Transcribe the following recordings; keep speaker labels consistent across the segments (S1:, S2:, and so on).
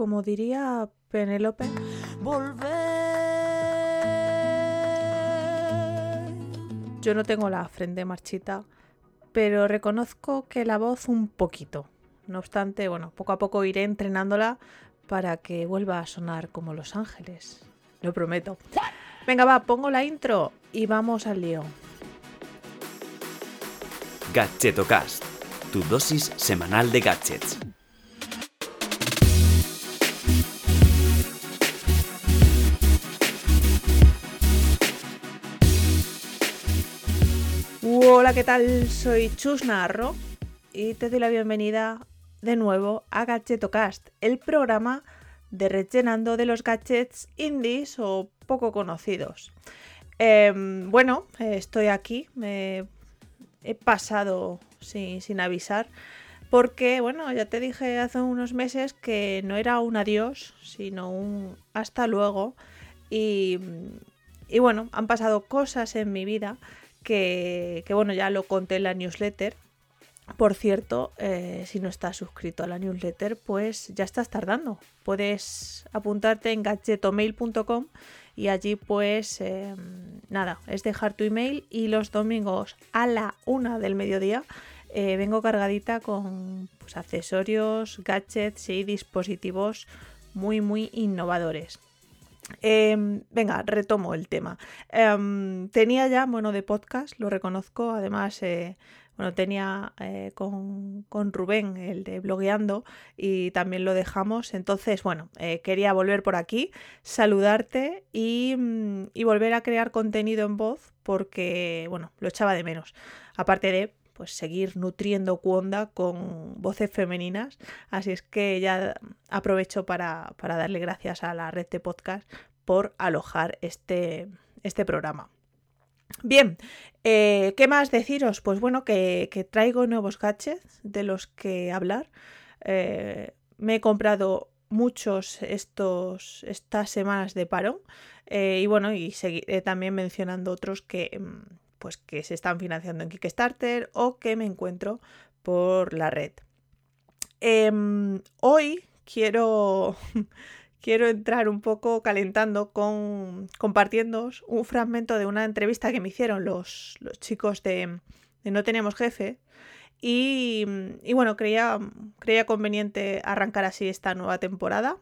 S1: como diría Penélope. Yo no tengo la frente marchita, pero reconozco que la voz un poquito. No obstante, bueno, poco a poco iré entrenándola para que vuelva a sonar como Los Ángeles. Lo prometo. Venga, va, pongo la intro y vamos al lío.
S2: Gadgetocast, tu dosis semanal de gadgets.
S1: Hola, ¿qué tal? Soy Chus Narro y te doy la bienvenida de nuevo a Gadgetocast, el programa de rellenando de los gadgets indies o poco conocidos. Em, bueno, estoy aquí, me he pasado sin, avisar, porque, bueno, ya te dije hace unos meses que no era un adiós, sino un hasta luego. Y, bueno, han pasado cosas en mi vida que, bueno, ya lo conté en la newsletter. Por cierto, eh, si no estás suscrito a la newsletter, pues ya estás tardando. Puedes apuntarte en gadgetomail.com y allí pues em, nada, es dejar tu email y los domingos a la una del mediodía eh, vengo cargadita con pues, accesorios, gadgets y dispositivos muy muy innovadores. Em, venga, retomo el tema. Em, tenía ya, bueno, de podcast, lo reconozco, además eh, bueno, tenía eh, con, Rubén el de blogueando y también lo dejamos. Entonces, bueno, eh, quería volver por aquí, saludarte mm, y, volver a crear contenido en voz porque, bueno, lo echaba de menos. Aparte de pues seguir nutriendo Cuonda con voces femeninas. Así es que ya aprovecho para, para darle gracias a la red de podcast por alojar este, este programa. Bien, eh, ¿qué más deciros? Pues bueno, que, traigo nuevos gadgets de los que hablar. Eh, me he comprado muchos estos, estas semanas de parón eh, y bueno, y seguiré también mencionando otros que, mm, pues, que se están financiando en Kickstarter o que me encuentro por la red. Em, hoy quiero quiero entrar un poco calentando con compartiendo un fragmento de una entrevista que me hicieron los, chicos de, No Tenemos Jefe. Y, bueno, creía, creía conveniente arrancar así esta nueva temporada.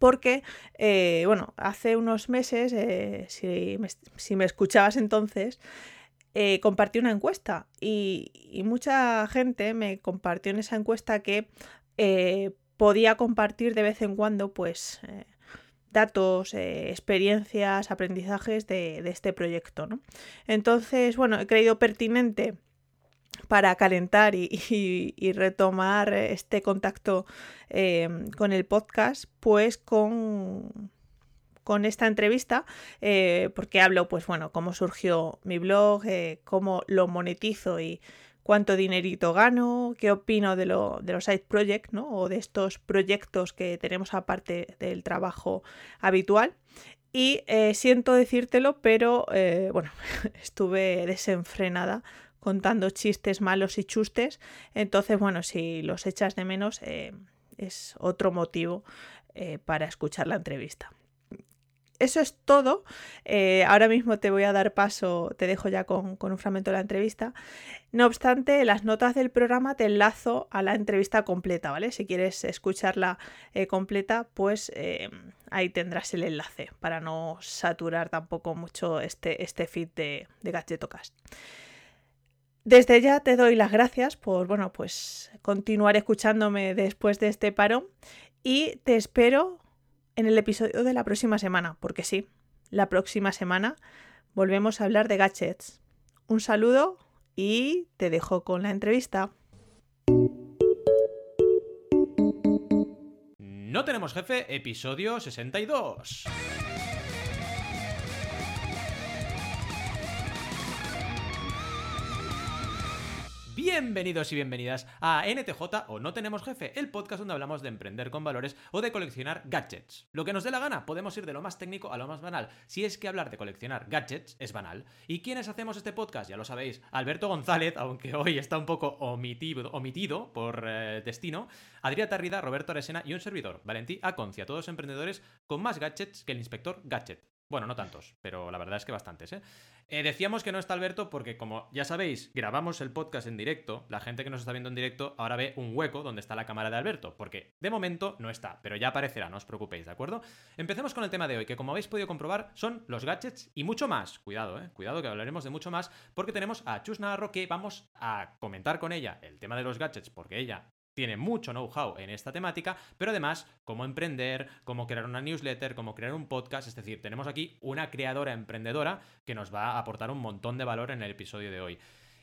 S1: Porque, eh, bueno, hace unos meses, eh, si, me, escuchabas entonces, eh, compartí una encuesta y, mucha gente me compartió en esa encuesta que podía compartir de vez en cuando, pues, datos, experiencias, aprendizajes de, este proyecto. ¿no? Entonces, bueno, he creído pertinente para calentar y, retomar este contacto em, con el podcast, pues con, esta entrevista, eh, porque hablo, pues bueno, cómo surgió mi blog, cómo lo monetizo y cuánto dinerito gano, qué opino de, lo, de los side projects, ¿no? O de estos proyectos que tenemos aparte del trabajo habitual. Y eh, siento decírtelo, pero eh, bueno, estuve desenfrenada contando chistes malos y chustes. Entonces, bueno, si los echas de menos, eh, es otro motivo para escuchar la entrevista eso es todo. Eh, ahora mismo te voy a dar paso, te dejo ya con, un fragmento de la entrevista. No obstante, las notas del programa te enlazo a la entrevista completa, ¿vale? Si quieres escucharla eh, completa, pues eh, ahí tendrás el enlace para no saturar tampoco mucho este, este feed de, de. Desde ya te doy las gracias por, bueno, pues continuar escuchándome después de este parón y te espero en el episodio de la próxima semana, porque sí, la próxima semana volvemos a hablar de gadgets. Un saludo y te dejo con la entrevista.
S3: No tenemos jefe, episodio 62. Bienvenidos y bienvenidas a NTJ o No Tenemos Jefe, el podcast donde hablamos de emprender con valores o de coleccionar gadgets. Lo que nos dé la gana, podemos ir de lo más técnico a lo más banal, si es que hablar de coleccionar gadgets es banal. ¿Y quiénes hacemos este podcast? Ya lo sabéis, Alberto González, aunque hoy está un poco omitido, por eh, destino, Adrià Tarrida, Roberto Aresena y un servidor, Valentí Aconcia, todos emprendedores con más gadgets que el inspector Gadget. Bueno, no tantos, pero la verdad es que bastantes, ¿eh? ¿eh? Decíamos que no está Alberto porque, como ya sabéis, grabamos el podcast en directo. La gente que nos está viendo en directo ahora ve un hueco donde está la cámara de Alberto, porque de momento no está, pero ya aparecerá, no os preocupéis, ¿de acuerdo? Empecemos con el tema de hoy, que como habéis podido comprobar, son los gadgets y mucho más. Cuidado, ¿eh? Cuidado que hablaremos de mucho más, porque tenemos a Chus Navarro que vamos a comentar con ella el tema de los gadgets, porque ella tiene mucho know-how en esta temática, pero además cómo emprender, cómo crear una newsletter, cómo crear un podcast, es decir, tenemos aquí una creadora emprendedora que nos va a aportar un montón de valor en el episodio de hoy.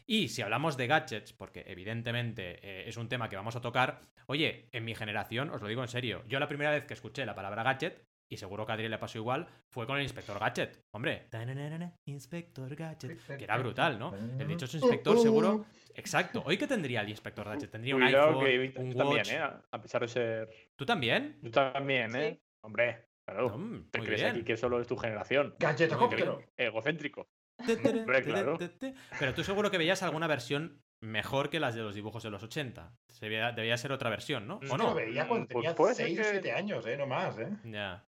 S3: Y si hablamos de gadgets, porque evidentemente eh, es un tema que vamos a tocar, oye, en mi generación, os lo digo en serio, yo la primera vez que escuché la palabra gadget y seguro que a Adriel le pasó igual, fue con el Inspector Gadget. Hombre, Inspector Gadget, que era brutal, ¿no? El dichoso inspector seguro... Exacto. ¿Hoy qué tendría el Inspector Gadget? Tendría un iPhone, un
S4: también, ¿eh? A pesar de ser...
S3: ¿Tú también?
S4: Tú también, ¿eh? Hombre, claro. ¿Te crees aquí que solo es tu generación?
S5: Gadgetocóptero.
S4: Egocéntrico.
S3: Pero tú seguro que veías alguna versión mejor que las de los dibujos de los 80. debía ser otra versión, ¿no?
S5: ¿O no? Lo veía cuando tenía 6 o 7 años, ¿eh? No más, ¿eh?
S3: Ya.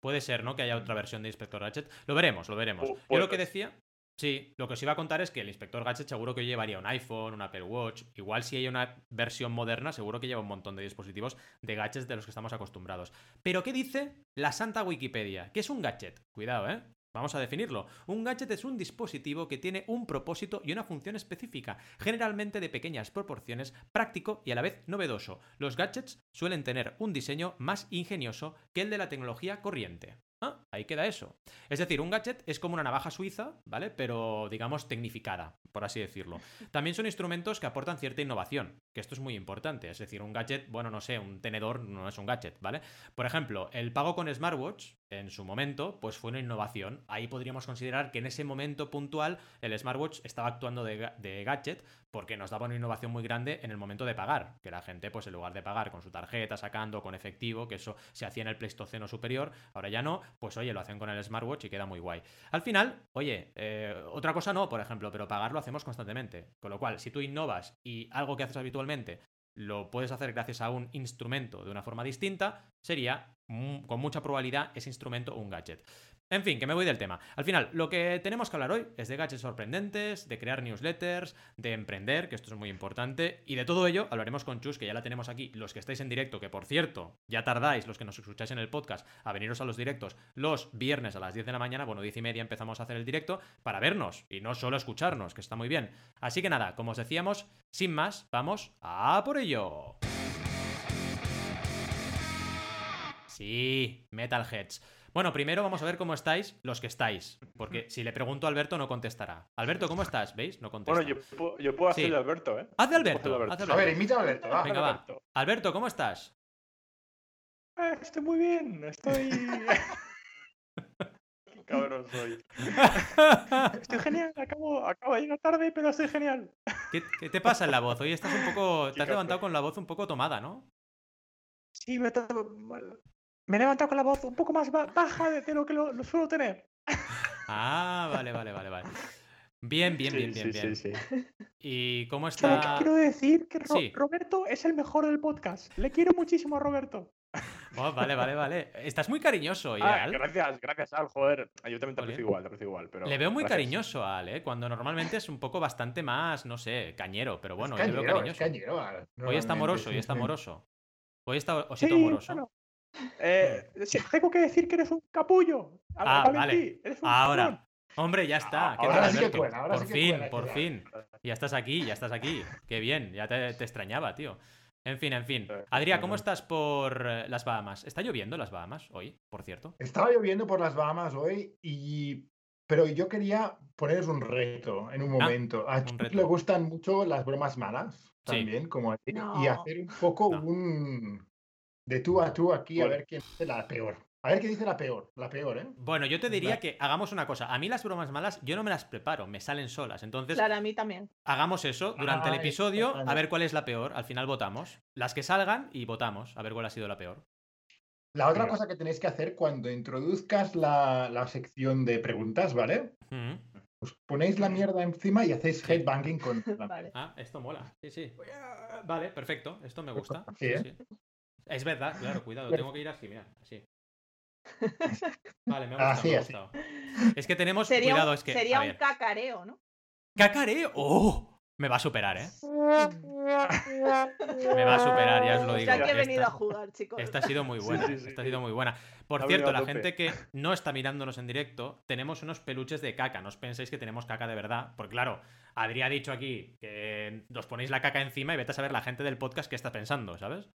S3: Puede ser, ¿no? Que haya otra versión de Inspector Gadget. Lo veremos, lo veremos. Yo lo que decía. Sí, lo que os iba a contar es que el Inspector Gadget seguro que llevaría un iPhone, un Apple Watch. Igual si hay una versión moderna, seguro que lleva un montón de dispositivos de gadgets de los que estamos acostumbrados. Pero ¿qué dice la santa Wikipedia? ¿Qué es un gadget? Cuidado, ¿eh? Vamos a definirlo. Un gadget es un dispositivo que tiene un propósito y una función específica, generalmente de pequeñas proporciones, práctico y a la vez novedoso. Los gadgets suelen tener un diseño más ingenioso que el de la tecnología corriente. Ah, ahí queda eso. Es decir, un gadget es como una navaja suiza, ¿vale? Pero digamos tecnificada, por así decirlo. También son instrumentos que aportan cierta innovación, que esto es muy importante. Es decir, un gadget, bueno, no sé, un tenedor no es un gadget, ¿vale? Por ejemplo, el pago con smartwatch, en su momento, pues fue una innovación. Ahí podríamos considerar que en ese momento puntual el smartwatch estaba actuando de, gadget porque nos daba una innovación muy grande en el momento de pagar, que la gente, pues en lugar de pagar con su tarjeta, sacando con efectivo, que eso se hacía en el Pleistoceno superior, ahora ya no, pues oye, lo hacen con el smartwatch y queda muy guay. Al final, oye, eh, otra cosa no, por ejemplo, pero pagar lo hacemos constantemente. Con lo cual, si tú innovas y algo que haces habitualmente lo puedes hacer gracias a un instrumento de una forma distinta, sería con mucha probabilidad ese instrumento un gadget. En fin, que me voy del tema. Al final, lo que tenemos que hablar hoy es de gadgets sorprendentes, de crear newsletters, de emprender, que esto es muy importante, y de todo ello hablaremos con Chus, que ya la tenemos aquí, los que estáis en directo, que por cierto, ya tardáis, los que nos escucháis en el podcast, a veniros a los directos los viernes a las 10 de la mañana, bueno, 10 y media empezamos a hacer el directo, para vernos, y no solo escucharnos, que está muy bien. Así que nada, como os decíamos, sin más, vamos a por ello. Sí, Metalheads. Bueno, primero vamos a ver cómo estáis los que estáis. Porque si le pregunto a Alberto, no contestará. Alberto, ¿cómo estás? ¿Veis? No contesta.
S4: Bueno, yo, puedo, yo puedo hacer Alberto, ¿eh?
S3: Haz de Alberto, A
S5: ver, invita a Alberto. Va.
S3: Venga, va. Alberto, ¿cómo estás?
S4: Eh, estoy muy bien. Estoy. cabrón soy. estoy genial, acabo, acabo de llegar tarde, pero estoy genial.
S3: ¿Qué, ¿Qué, te pasa en la voz? Hoy estás un poco. Te has levantado con la voz un poco tomada, ¿no?
S4: Sí, me, me he levantado con la voz un poco más baja de, lo que lo, suelo tener.
S3: Ah, vale, vale, vale, vale. Bien, bien, bien, bien, bien. Sí, sí. ¿Y cómo
S4: está? quiero decir que Roberto es el mejor del podcast. Le quiero muchísimo a Roberto.
S3: Oh, vale, vale, vale. Estás muy cariñoso, ah,
S4: gracias, gracias, Al. Joder, yo también te aprecio igual, te aprecio igual. Pero
S3: Le veo muy cariñoso a Al, ¿eh? Cuando normalmente es un poco bastante más, no sé, cañero, pero bueno, le veo cariñoso. hoy está amoroso, hoy está amoroso. Hoy está osito amoroso.
S4: Eh, tengo que decir que eres un capullo.
S3: Ah, vale. Ahora. Hombre, ya está. ahora sí que por fin, por fin. Ya estás aquí, ya estás aquí. Qué bien, ya te, extrañaba, tío. En fin, en fin. Adrián, ¿cómo estás por eh, las Bahamas? ¿Está lloviendo las Bahamas hoy, por cierto?
S5: Estaba lloviendo por las Bahamas hoy y... Pero yo quería poneros un reto en un ah, momento. a ti le gustan mucho las bromas malas, también, como a ti, y hacer un poco un, de tú a tú aquí a ver quién es la peor. A ver qué dice la peor, la peor, ¿eh?
S3: Bueno, yo te diría que hagamos una cosa. A mí las bromas malas yo no me las preparo, me salen solas. Entonces,
S1: Claro, a mí también.
S3: hagamos eso durante el episodio, a ver cuál es la peor. Al final votamos. Las que salgan y votamos, a ver cuál ha sido la peor.
S5: La otra cosa que tenéis que hacer cuando introduzcas la, la sección de preguntas, ¿vale?
S3: Mm.
S5: Os ponéis la mierda encima y hacéis headbanging con la
S1: Vale.
S3: Ah, esto mola. Sí, sí. Vale, perfecto. Esto me gusta.
S5: Sí,
S3: Sí,
S5: ¿eh?
S3: sí. Es verdad, claro, cuidado. Tengo que ir así, mira, así. Vale, me ha gustado,
S5: Así,
S3: me ha gustado. Es que tenemos.
S1: Sería,
S3: cuidado,
S1: un,
S3: es que.
S1: sería un cacareo, ¿no?
S3: ¡Cacareo! ¡Oh! Me va a superar, ¿eh? Me va a superar, ya os lo digo.
S1: sea que he
S3: Esta-
S1: venido a jugar, chicos.
S3: Esta ha sido muy buena.
S4: sí, sí,
S3: esta ha sido muy buena. Por
S4: Ha
S3: cierto,
S4: venido
S3: la gente que no está mirándonos en directo, tenemos unos peluches de caca. No os penséis que tenemos caca de verdad. Porque claro, Adri ha dicho aquí que os ponéis la caca encima y vete a saber la gente del podcast qué está pensando, ¿sabes?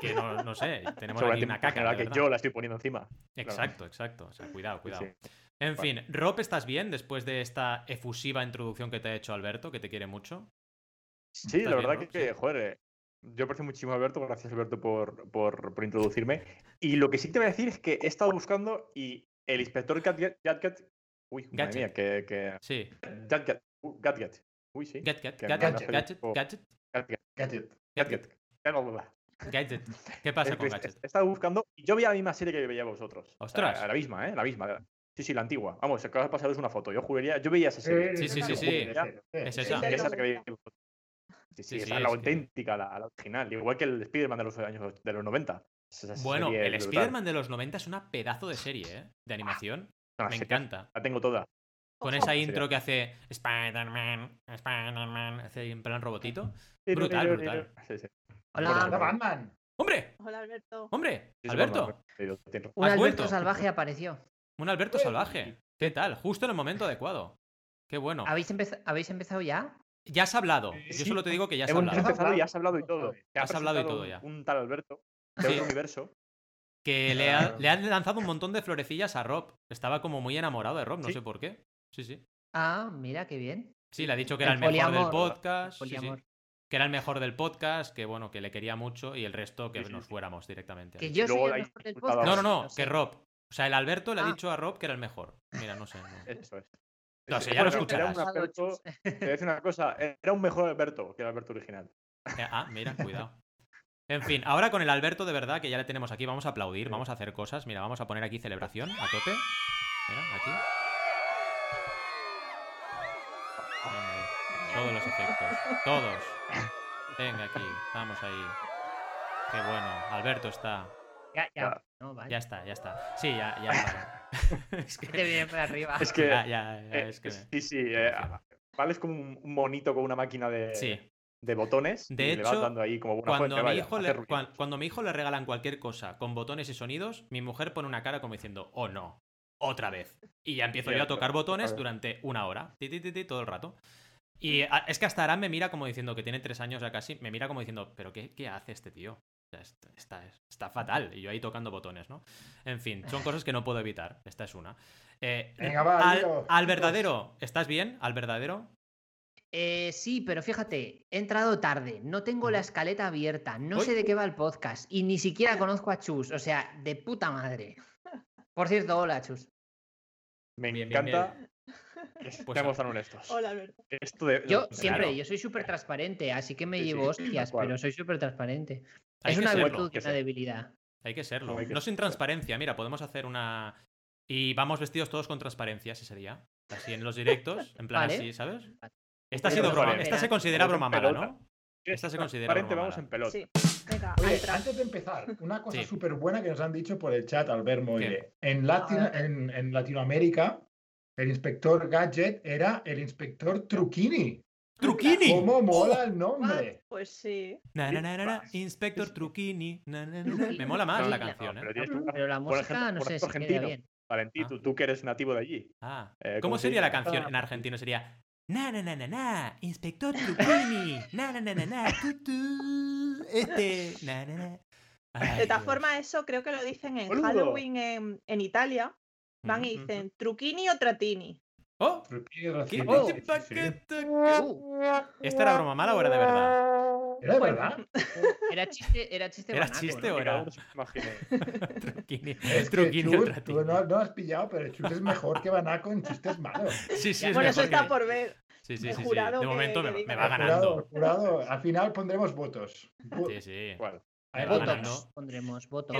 S3: Que no, no sé, tenemos aquí una caca. de
S4: que
S3: verdad.
S4: yo la estoy poniendo encima.
S3: Exacto, exacto. O sea, cuidado,
S4: Sí,
S3: cuidado. En fin, Rob, ¿estás bien después de esta efusiva introducción que te ha hecho Alberto, que te quiere mucho?
S4: Sí,
S3: ¿Estás
S4: la
S3: bien,
S4: verdad
S3: Rob?
S4: que, joder, eh, yo aprecio muchísimo a Alberto, gracias Alberto por, por, por introducirme. Y lo que sí te voy a decir es que he estado buscando y el inspector Gadget... Gadget uy, madre
S3: Gadget.
S4: mía, que... que
S3: Sí.
S4: Gadget, uh, Gadget. Uy, sí.
S3: Gadget, gadget, gadget,
S4: Gadget.
S5: gadget.
S3: gadget,
S4: Gadget.
S3: gadget. ¿Qué pasa
S4: Es
S3: con
S4: que
S3: gadget?
S4: He estado buscando y yo veía la misma serie que veía vosotros.
S3: Ostras.
S4: la misma, ¿eh? La misma. Sí, sí, la antigua. Vamos, acabas de pasaros una foto. Yo jugaría, yo veía esa serie.
S3: Sí, sí, sí, sí. Es esa.
S4: Sí, esa es la que veía. Sí, sí,
S3: Sí,
S4: esa
S3: sí,
S4: es la
S3: es que-
S4: auténtica, la, la original. Igual que el Spider-Man de los años de los 90. Esa
S3: Bueno, el
S4: es.
S3: Spider-Man de los 90 es una pedazo de serie, ¿eh? De animación. Me encanta.
S4: La tengo toda.
S3: Con esa intro que hace Spider-Man, Spider-Man, hace en plan robotito. Brutal, brutal.
S4: Sí, sí.
S5: Hola,
S6: Hola,
S5: Batman.
S3: ¡Hombre!
S1: Hola, Alberto.
S3: ¡Hombre! ¡Alberto!
S6: un
S3: ¿Has
S6: Alberto salvaje apareció.
S3: Un Alberto salvaje. ¿Qué tal? Justo en el momento adecuado. Qué bueno.
S6: ¿Habéis, ¿Habéis empezado ya?
S3: Ya has hablado. Yo solo te digo que ya has
S4: Hemos
S3: hablado.
S4: empezado y has hablado y todo. Te
S3: Has hablado y todo
S4: un-
S3: ya.
S4: Un tal Alberto de
S3: Sí.
S4: otro universo.
S3: Que le, ha- le han lanzado un montón de florecillas a Rob. Estaba como muy enamorado de Rob, no
S4: Sí.
S3: sé por qué. Sí, sí.
S6: Ah, mira, qué bien.
S3: Sí, le ha dicho que era el mejor del
S6: poliamor.
S3: podcast. sí, sí.
S6: Poliamor.
S3: Que era el mejor del podcast, que bueno, que le quería mucho y el resto que
S4: Sí, sí,
S3: nos
S4: sí.
S3: fuéramos directamente.
S6: Que yo soy
S4: luego
S6: el
S4: hay
S6: mejor del
S4: diputados.
S6: podcast.
S3: No, no, no, que Rob. O sea, el Alberto le ha
S6: Ah.
S3: dicho a Rob que era el mejor. Mira, no sé. no.
S4: Eso es.
S3: No,
S4: sí,
S3: ya lo escucharás.
S4: Era un Alberto, te voy a decir una cosa, era un mejor Alberto que el Alberto original.
S3: Eh, Ah, mira, cuidado. En fin, ahora con el Alberto de verdad que ya le tenemos aquí, vamos a aplaudir, vamos a hacer cosas. Mira, vamos a poner aquí celebración a tope. Mira, aquí. Venga, todos los efectos, todos. Venga, aquí, vamos ahí. Qué bueno, Alberto está.
S6: Ya, ya. No, vale.
S3: Ya está, ya está. Sí, ya, ya. está. es que,
S6: Te viene por arriba.
S4: Es que,
S3: ya, ya, ya,
S4: eh,
S3: es que-
S4: sí, sí, eh, vale, es como un monito con una máquina de,
S3: Sí.
S4: de botones.
S3: De
S4: y le vas
S3: hecho,
S4: dando ahí como buena
S3: Cuando
S4: fuente,
S3: mi
S4: vaya,
S3: hijo le, cuando a mi hijo le regalan cualquier cosa con botones y sonidos, mi mujer pone una cara como diciendo, oh no, otra vez. Y ya empiezo yo a tocar botones durante una hora, ti, ti, ti, ti, todo el rato. Y a- es que hasta Aran me mira como diciendo que tiene tres años ya casi, me mira como diciendo, pero ¿qué, qué hace este tío? Está, está fatal. Y yo ahí tocando botones, ¿no? En fin, son cosas que no puedo evitar. Esta es una. Eh,
S5: Venga, va,
S3: al, al verdadero, ¿estás bien? ¿Al verdadero?
S6: Eh, sí, pero fíjate, he entrado tarde, no tengo la escaleta abierta, no sé de qué va el podcast y ni siquiera conozco a Chus, o sea, de puta madre. Por cierto, hola Chus.
S4: Me
S3: Bien, bien,
S4: encanta.
S3: Pues,
S4: Seamos tan honestos.
S1: Hola, Alberto.
S4: Esto de,
S6: Yo siempre,
S3: claro.
S6: yo soy súper transparente, así que me
S4: Sí, sí,
S6: llevo hostias, pero soy súper transparente.
S3: Hay
S6: es
S3: que
S6: una
S3: serlo,
S6: virtud y
S4: que
S6: una
S4: ser.
S6: debilidad.
S3: Hay que serlo.
S4: No, hay que
S3: No sin transparencia. Mira, podemos hacer una. Y vamos vestidos todos con transparencia ese día. Así en los directos. En plan
S6: Vale.
S3: así, ¿sabes?
S6: Vale.
S3: Esta ha sido broma. Esta se considera broma mala. ¿no? Esta se considera broma
S4: vamos en pelota.
S1: Sí. Venga,
S5: Oye, antes de empezar, una cosa
S3: Sí.
S5: súper buena que nos han dicho por el chat, Albert Moire. En, Latin-
S6: A ver.
S5: en, en Latinoamérica, el inspector Gadget era el inspector Truquini.
S3: ¡Truquini!
S5: ¿Cómo mola
S3: Oh,
S5: el nombre?
S1: Pues sí.
S3: Na, na, na, na, na, Inspector Truquini. na, na, na, na. Me mola más la canción, ¿eh?
S4: pero
S6: Pero la
S4: por
S6: música
S4: ejemplo,
S6: no
S4: por
S6: sé si
S4: ejemplo,
S6: queda
S4: argentino.
S6: bien.
S4: Valentí,
S3: Ah.
S4: tú, tú que eres nativo de allí.
S3: Ah.
S4: Eh,
S3: ¿Cómo
S4: ¿cómo se
S3: sería la canción en argentino? Sería. Na, na, na, na, na, Inspector Truquini. Na, na, na, na, na, tu, tu, Este. Na, na, na. Ay,
S1: De todas formas, eso creo que lo dicen en
S4: Boludo.
S1: Halloween en, en Italia. Van y
S3: Ujú.
S1: dicen truquini o tratini.
S3: ¡Oh!
S5: Truquini reciente.
S3: ¿Qué-
S6: Oh.
S3: paquete?
S6: Uh,
S3: ¿Esta era broma mala o era de verdad?
S5: ¿Era de
S6: Bueno.
S5: verdad?
S6: era chiste, era chiste
S3: ¿Era chiste
S6: ¿no?
S3: o era-. Truquini.
S5: Es que
S3: Truquini el
S5: Chus,
S3: Tratini.
S5: tú no, no has pillado, pero Chus es mejor que Banaco en chistes malos.
S3: Sí, sí, es
S1: bueno, eso está
S3: que-
S1: por ver.
S3: Sí, sí,
S1: el
S3: sí, sí. De
S1: que-
S3: momento me,
S1: que
S3: me
S1: diga.
S3: va ganando.
S5: jurado. Al final pondremos votos.
S3: Sí, sí. Va
S5: votos.
S6: pondremos votos.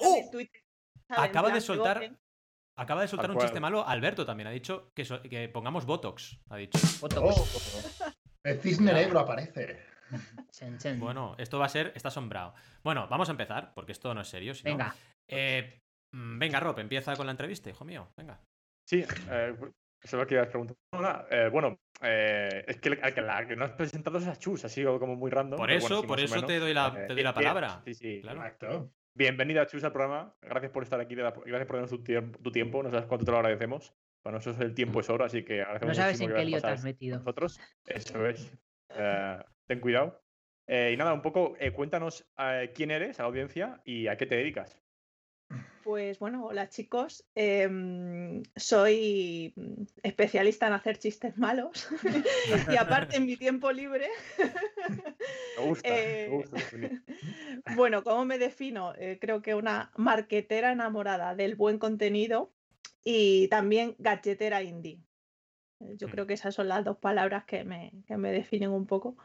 S3: ¡Oh! Acaba de soltar-. Acaba de soltar un chiste malo. Alberto también ha dicho que, so- que pongamos Botox. Ha dicho.
S6: Botox.
S5: Oh, el cisne negro aparece.
S6: Chen, chen.
S3: Bueno, esto va a ser. Está asombrado. Bueno, vamos a empezar, porque esto no es serio. si no-
S6: Venga,
S3: Eh, mm, venga, Rob, empieza con la entrevista, hijo mío. Venga.
S4: Sí, eh, eso es lo que ibas a preguntar. Hola, eh, bueno, eh, es que la, que la que no has presentado es a Chus, ha sido como muy random.
S3: Por eso,
S4: bueno, sí,
S3: por eso
S4: menos.
S3: te doy la,
S4: Eh,
S3: te doy la palabra.
S4: Sí, sí.
S3: Claro.
S5: Exacto.
S4: Bienvenida, Chus, al programa. Gracias por estar aquí, gracias por darnos tu, tiemp- tu tiempo. No sabes cuánto te lo agradecemos. Para nosotros el tiempo es oro, así que agradecemos
S6: no sabes en qué lío te has metido.
S4: nosotros. Eso es. Eh, ten cuidado. Eh, y nada, un poco, eh, cuéntanos eh, quién eres a la audiencia y a qué te dedicas.
S1: Pues bueno, hola chicos. Em, soy especialista en hacer chistes malos. y aparte, en mi tiempo libre,
S4: Me gusta,
S1: Eh,
S4: me gusta. definir.
S1: bueno, ¿cómo me defino? Eh, creo que una marquetera enamorada del buen contenido y también gadgetera indie. Eh, Yo
S3: Mm.
S1: creo que esas son las dos palabras que me, que me definen un poco.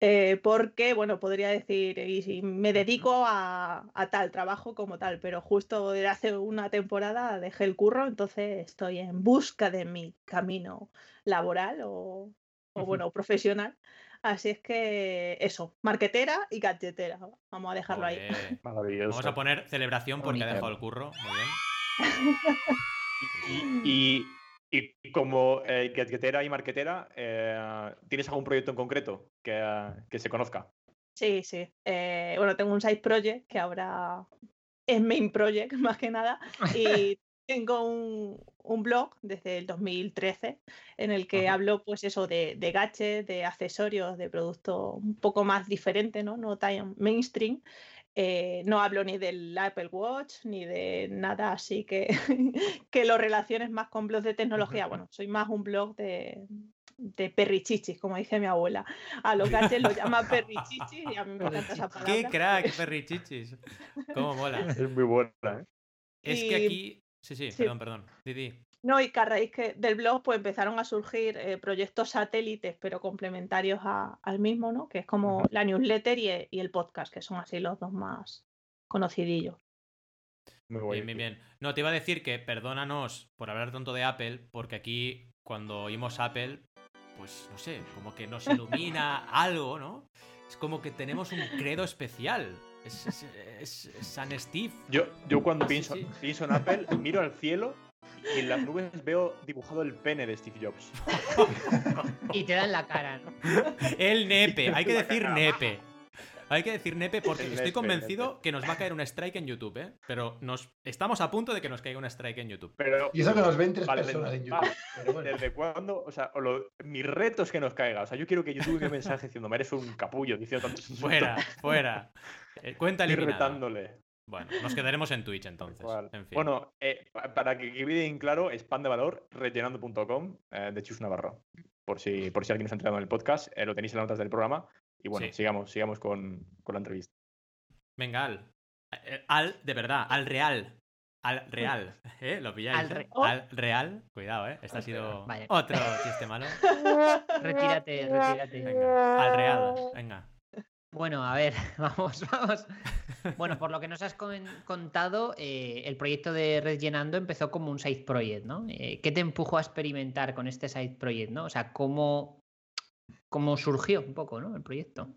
S1: Eh, porque, bueno, podría decir, y si me dedico a, a tal trabajo como tal, pero justo desde hace una temporada dejé el curro, entonces estoy en busca de mi camino laboral o, o, bueno, profesional. Así es que eso, marquetera y gadgetera. Vamos a dejarlo ahí.
S4: Maravilloso.
S3: Vamos a poner celebración porque ha dejado el curro. Muy bien.
S4: Y, y- y como eh, gadgetera y marquetera, eh, ¿tienes algún proyecto en concreto que, que se conozca?
S1: Sí, sí. Eh, bueno, tengo un side project que ahora es main project más que nada. Y tengo un, un blog desde el 2013 en el que
S4: Ajá.
S1: hablo, pues eso, de, de gadgets, de accesorios, de productos un poco más diferentes, ¿no? No tan mainstream. Eh, no hablo ni del Apple Watch ni de nada así que, que lo relaciones más con blogs de tecnología. Bueno, soy más un blog de, de perrichichis, como dice mi abuela. A los gadgets lo llama perrichichis y a mí me encanta esa palabra.
S3: ¡Qué crack, perrichichis! ¿Cómo mola?
S4: Es muy buena, ¿eh?
S3: Es que aquí. Sí, sí,
S1: sí.
S3: perdón, perdón. Didi.
S1: No, y que a raíz que del blog pues empezaron a surgir eh, proyectos satélites, pero complementarios a- al mismo, ¿no? Que es como la newsletter y, e- y el podcast, que son así los dos más conocidillos.
S4: Muy.
S3: Bien, bien, bien. No, te iba a decir que perdónanos por hablar tanto de Apple, porque aquí, cuando oímos Apple, pues no sé, como que nos ilumina algo, ¿no? Es como que tenemos un credo especial. Es, es- es- es San Steve.
S4: Yo, yo cuando pienso,
S3: sí.
S4: pienso en Apple, miro al cielo y en las nubes veo dibujado el pene de Steve Jobs.
S6: Y te dan la cara, ¿no?
S3: El nepe, hay que decir nepe. Hay que decir nepe porque estoy convencido que nos va a caer un strike en YouTube, ¿eh? Pero nos estamos a punto de que nos caiga un strike en YouTube.
S4: Pero,
S5: Y eso que nos ven tres
S4: Vale,
S5: personas en YouTube. Pero bueno.
S4: ¿Desde cuándo? O sea, o lo- mi reto es que nos caiga. O sea, yo quiero que YouTube me mensaje diciendo, eres un capullo, diciendo tantos.
S3: Fuera, fuera. Eh, cuenta
S4: Estoy
S3: eliminada.
S4: retándole.
S3: Bueno, nos quedaremos en Twitch entonces.
S4: Igual.
S3: En fin.
S4: Bueno, eh, pa- para que quede en claro, es pan de valor, rellenando.com eh, de Chus Navarro. Por si, por si alguien nos ha entrado en el podcast, eh, lo tenéis en las notas del programa. Y bueno,
S3: Sí.
S4: sigamos, sigamos con, con la entrevista.
S3: Venga, Al. Al, de verdad, al real. Al real. ¿Eh? ¿Lo pilláis?
S6: Al re-
S1: Oh.
S3: Al real. Cuidado, ¿eh? Este ha sido otro chiste malo.
S6: Retírate, retírate.
S3: Venga, al real. Venga.
S6: Bueno, a ver, vamos, vamos. Bueno, por lo que nos has con- contado, eh, el proyecto de Red Llenando empezó como un side project, ¿no? Eh, ¿Qué te empujó a experimentar con este side project, no? O sea, ¿cómo, cómo surgió un poco, ¿no? El proyecto.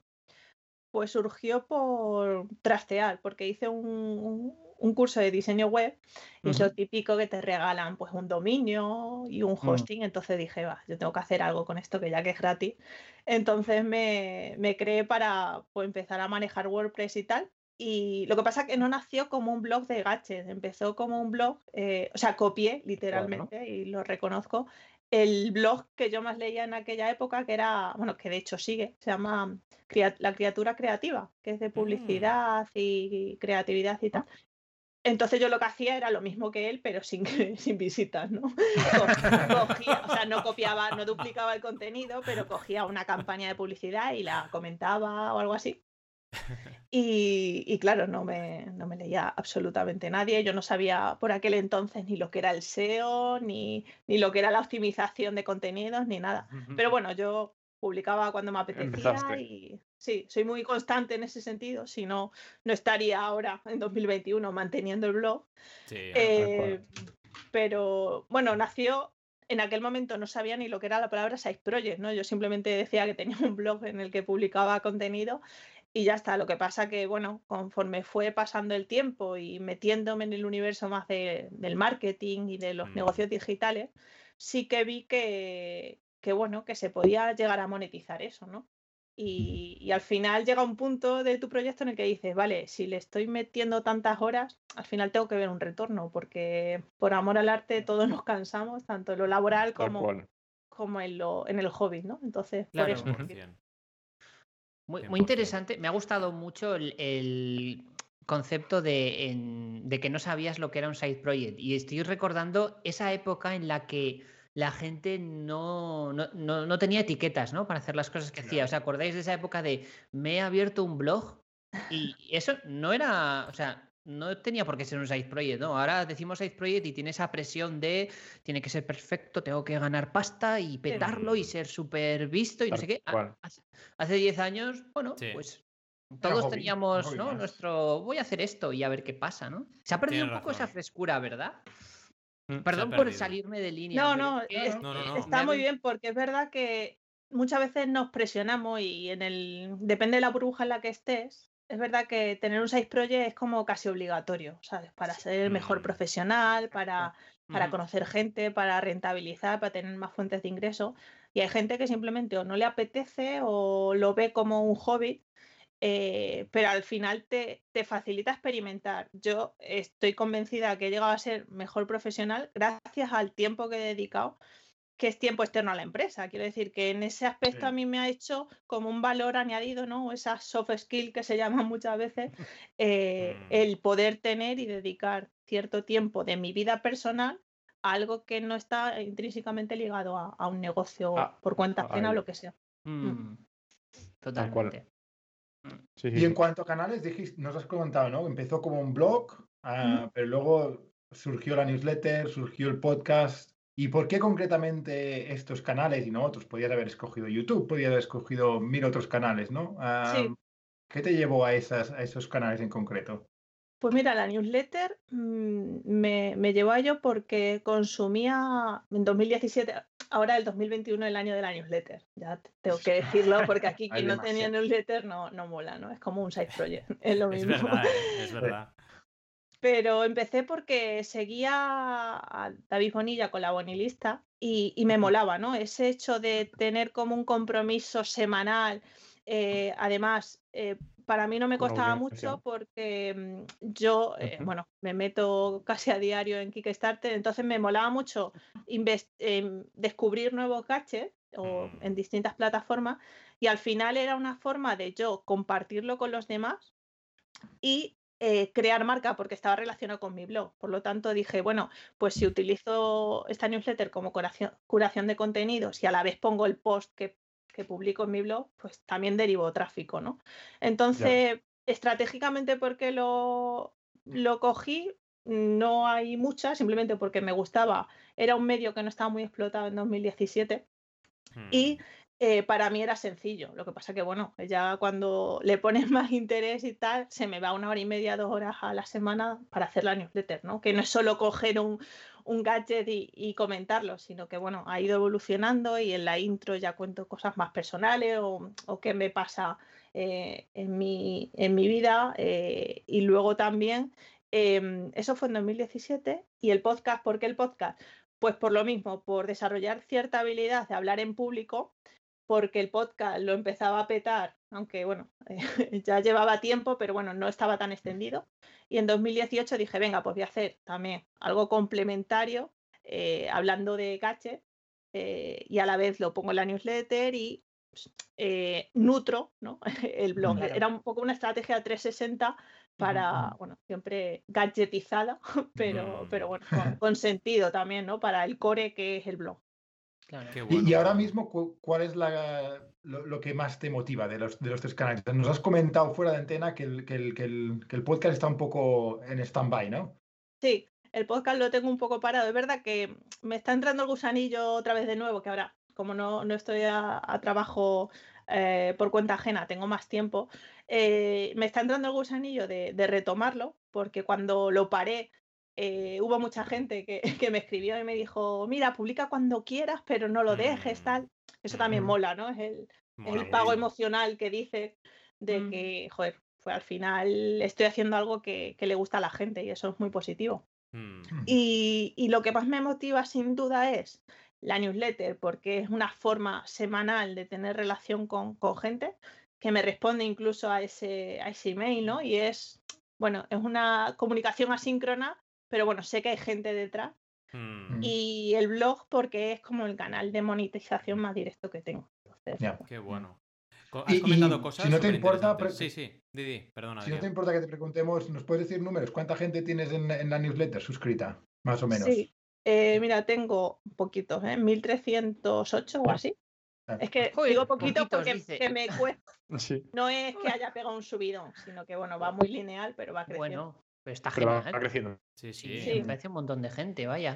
S1: Pues surgió por trastear, porque hice un- un curso de diseño web y es lo
S6: Ujú.
S1: típico que te regalan pues un dominio y un
S6: Mm.
S1: hosting, entonces dije, va, yo tengo que hacer algo con esto que ya que es gratis. Entonces me, me creé para pues, empezar a manejar WordPress y tal. Y lo que pasa es que no nació como un blog de gadgets, empezó como un blog, eh, o sea, copié literalmente y lo reconozco, el blog que yo más leía en aquella época, que era, bueno, que de hecho sigue, se llama La Criatura Creativa, que es de publicidad y creatividad y tal. Entonces yo lo que hacía era lo mismo que él, pero sin, sin visitas, ¿no? Cogía, o sea, no copiaba, no duplicaba el contenido, pero cogía una campaña de publicidad y la comentaba o algo así. Y, claro, no me, no me, leía absolutamente nadie. Yo no sabía por aquel entonces ni lo que era el SEO, ni, ni lo que era la optimización de contenidos, ni nada. Pero bueno, yo publicaba cuando me apetecía y sí, soy muy constante en ese sentido, si no, no estaría ahora en 2021 manteniendo el blog. Eh, pero bueno, nació, en aquel momento no sabía ni lo que era la palabra Size Project, ¿no? Yo simplemente decía que tenía un blog en el que publicaba contenido y ya está. Lo que pasa que, bueno, conforme fue pasando el tiempo y metiéndome en el universo más del marketing y de los mm. negocios digitales, sí que vi que, que, bueno, que se podía llegar a monetizar eso, ¿no? Y, al final llega un punto de tu proyecto en el que dices, vale, si le estoy metiendo tantas horas, al final tengo que ver un retorno, porque por amor al arte todos nos cansamos, tanto en lo laboral como, como en, lo, en el hobby, ¿no? Entonces, por eso.
S6: Muy, muy, interesante, me ha gustado mucho el, concepto de, de, que no sabías lo que era un side project. Y estoy recordando esa época en la que la gente no, no, tenía etiquetas, ¿no? Para hacer las cosas que hacía. ¿Os acordáis de esa época de me he abierto un blog? Y eso no era, o sea, no tenía por qué ser un side project, ¿no? Ahora decimos side project y tiene esa presión de tiene que ser perfecto, tengo que ganar pasta y petarlo y ser súper visto y no sé qué. Hace 10 años, bueno, pues todos teníamos, ¿no? Nuestro voy a hacer esto y a ver qué pasa, ¿no? Se ha perdido un poco esa frescura, ¿verdad? Mm, Perdón por salirme de línea.
S1: No, no, está muy bien porque es verdad que muchas veces nos presionamos y en el depende de la burbuja en la que estés. Es verdad que tener un side project es como casi obligatorio, ¿sabes? Para ser el mejor mm. profesional, para, para conocer gente, para rentabilizar, para tener más fuentes de ingreso. Y hay gente que simplemente o no le apetece o lo ve como un hobby eh, pero al final te, te, facilita experimentar. Yo estoy convencida que he llegado a ser mejor profesional gracias al tiempo que he dedicado, que es tiempo externo a la empresa. Quiero decir que en ese aspecto a mí me ha hecho como un valor añadido, ¿no? Esa soft skill que se llama muchas veces, eh, mm. el poder tener y dedicar cierto tiempo de mi vida personal a algo que no está intrínsecamente ligado a, un negocio ah, por cuenta ajena o lo que sea. Mm.
S6: Mm.
S5: Y en cuanto a canales, dijiste, nos has comentado, ¿no? Empezó como un blog, ah, pero luego surgió la newsletter, surgió el podcast. ¿Y por qué concretamente estos canales y no otros? Podías haber escogido YouTube, podías haber escogido mil otros canales, ¿no? Ah, ¿Qué te llevó a, esas, a esos canales en concreto?
S1: Pues mira, la newsletter mm, me, me, llevó a ello porque consumía en 2017, ahora el 2021 el año de la newsletter. Ya tengo que decirlo porque aquí quien no tenía newsletter no, no mola, ¿no? Es como un side project, es lo mismo.
S3: Es verdad, ¿eh? es verdad.
S1: Pero empecé porque seguía a David Bonilla con la Bonilista y, y me molaba, ¿no? Ese hecho de tener como un compromiso semanal, eh, además, eh, para mí no me costaba mucho porque mm, yo, eh, bueno, me meto casi a diario en Kickstarter, entonces me molaba mucho em, descubrir nuevos gadgets o mm. en distintas plataformas y al final era una forma de yo compartirlo con los demás y eh, crear marca porque estaba relacionado con mi blog. Por lo tanto, dije, bueno, pues si utilizo esta newsletter como curación, curación de contenidos y a la vez pongo el post que que publico en mi blog, pues también derivo tráfico, ¿no? Entonces, estratégicamente porque lo, lo cogí, no hay muchas, simplemente porque me gustaba. Era un medio que no estaba muy explotado en 2017 y mm. Eh, para mí era sencillo. Lo que pasa que, bueno, ya cuando le pones más interés y tal, se me va una hora y media, dos horas a la semana para hacer la newsletter, ¿no? Que no es solo coger un, un gadget y, comentarlo, sino que bueno, ha ido evolucionando y en la intro ya cuento cosas más personales o, qué me pasa eh, en, mi, en mi vida eh, y luego también, em, eso fue en 2017 y el podcast, ¿por qué el podcast? Pues por lo mismo, por desarrollar cierta habilidad de hablar en público, porque el podcast lo empezaba a petar, aunque bueno, ya llevaba tiempo, pero bueno, no estaba tan extendido. Y en 2018 dije, venga, pues voy a hacer también algo complementario, eh, hablando de cache, eh, y a la vez lo pongo en la newsletter y pues, eh, nutro ¿no? el blog. Era un poco una estrategia 360 para, bueno, siempre gadgetizada, pero,
S3: Mm.
S1: pero bueno, con, con sentido también, ¿no? Para el core que es el blog.
S6: Claro.
S3: Qué
S5: Y, ahora mismo, cu- ¿cuál es la, lo, lo que más te motiva de los, de los tres canales? Nos has comentado fuera de antena que el, que el, que el, que el podcast está un poco en stand-by, ¿no?
S1: Sí, el podcast lo tengo un poco parado. Es verdad que me está entrando el gusanillo otra vez de nuevo, que ahora, como no, no estoy a, a trabajo eh, por cuenta ajena, tengo más tiempo, eh, me está entrando el gusanillo de, de retomarlo, porque cuando lo paré, eh, hubo mucha gente que, que me escribió y me dijo, mira, publica cuando quieras, pero no lo dejes,
S3: Mm.
S1: tal. Eso también mola, ¿no? Es el, es el pago emocional que dice de
S6: Mm.
S1: que, joder, pues al final estoy haciendo algo que, que le gusta a la gente y eso es muy positivo.
S3: Mm.
S1: Y, y lo que más me motiva sin duda es la newsletter, porque es una forma semanal de tener relación con, con gente que me responde incluso a ese, a ese email, ¿no? Y es, bueno, es una comunicación asíncrona, pero bueno, sé que hay gente detrás.
S3: Mm.
S1: Y el blog porque es como el canal de monetización más directo que tengo. Entonces,
S5: Ya.
S3: Qué bueno. Co-
S5: Y-
S3: Has comentado
S5: y
S3: cosas.
S5: si no te importa,
S3: Sí, sí. Didi, perdona.
S5: Si no te importa que te preguntemos, ¿nos puedes decir números? ¿Cuánta gente tienes en, en la newsletter suscrita? Más o menos.
S1: Sí, eh, mira, tengo poquitos, ¿eh? 1308 o así.
S5: Ah,
S1: Es que
S6: Joder,
S1: digo poquito
S6: poquitos,
S1: porque
S6: dice.
S1: que me cuesta.
S4: Sí,
S1: No es que haya pegado un subidón, sino que bueno, va muy lineal, pero va creciendo.
S6: Bueno, pero está
S4: pero
S6: genial.
S4: va creciendo.
S3: Sí,
S6: Sí,
S3: sí.
S6: Me parece un montón de gente, vaya.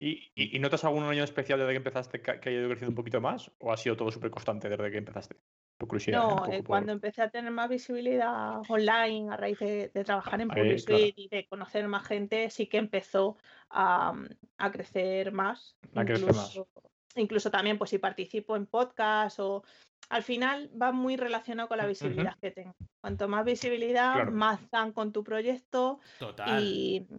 S4: ¿Y, y, y notas algún año especial desde que empezaste que, que haya ido creciendo un poquito más? ¿O ha sido todo súper constante desde que empezaste? ¿eh?
S1: No, eh,
S4: por-
S1: cuando empecé a tener más visibilidad online a raíz de, de trabajar en
S4: Ahí,
S1: Public
S4: claro.
S1: Y de conocer más gente, sí que empezó a, a crecer más.
S4: A crecer más.
S1: incluso, incluso también, pues si participo en podcast o al final va muy relacionado con la visibilidad que tengo. Cuanto más visibilidad,
S4: Claro.
S1: más dan con tu proyecto
S3: Total.
S1: y eh,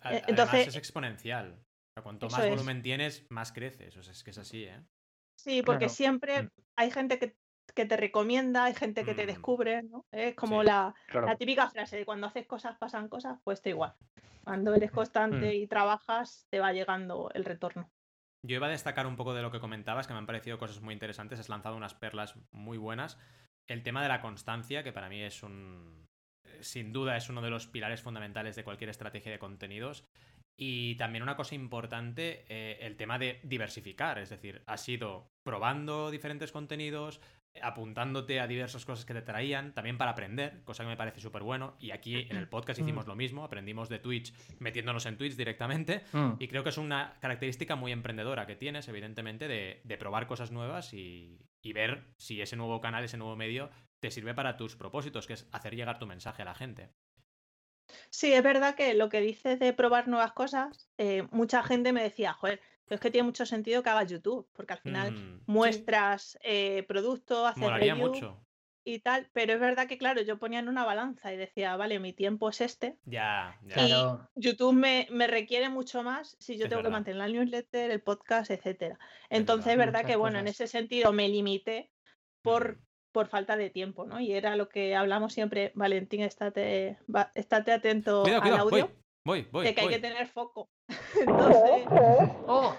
S3: Además,
S1: entonces-
S3: es exponencial. O sea, cuanto más
S1: es.
S3: volumen tienes, más creces. O sea, es que es así, ¿eh?
S1: Sí, porque
S6: Claro.
S1: siempre
S4: Mm.
S1: hay gente que, que te recomienda, hay gente que te
S3: Mm.
S1: descubre, ¿no? Es como
S3: Sí.
S1: la,
S4: Claro.
S1: la típica frase de cuando haces cosas pasan cosas, pues está igual. Cuando eres constante y trabajas, te va llegando el retorno.
S3: Yo iba a destacar un poco de lo que comentabas, que me han parecido cosas muy interesantes. Has lanzado unas perlas muy buenas. El tema de la constancia, que para mí es un. Sin duda es uno de los pilares fundamentales de cualquier estrategia de contenidos. Y también una cosa importante, eh, el tema de diversificar. Es decir, has ido probando diferentes contenidos, apuntándote a diversas cosas que te traían, también para aprender, cosa que me parece súper bueno. Y aquí en el podcast hicimos lo mismo, aprendimos de Twitch metiéndonos en Twitch directamente.
S6: Mm.
S3: Y creo que es una característica muy emprendedora que tienes, evidentemente, de, de probar cosas nuevas y, y ver si ese nuevo canal, ese nuevo medio, te sirve para tus propósitos, que es hacer llegar tu mensaje a la gente.
S1: Sí, es verdad que lo que dices de probar nuevas cosas, eh, mucha gente me decía, joder, pero es que tiene mucho sentido que hagas YouTube, porque al final
S3: Mm,
S1: muestras eh, productos, haces
S3: Molaría
S1: review
S3: mucho.
S1: y tal, pero es verdad que, claro, yo ponía en una balanza y decía, vale, mi tiempo es este,
S3: Ya, ya.
S6: Claro.
S1: YouTube me, me requiere mucho más si yo
S3: Es
S1: tengo que mantener la newsletter, el podcast, etcétera. Entonces es
S6: verdad.
S1: verdad que, bueno, en ese sentido me limité por,
S3: Mm.
S1: por falta de tiempo, ¿no? Y era lo que hablamos siempre, Valentín, estate, va- estate atento
S3: Cuidado,
S1: al
S3: cuidado,
S1: audio,
S3: voy, voy, voy.
S1: de que hay que tener foco. Entonces,
S6: ¡Oh!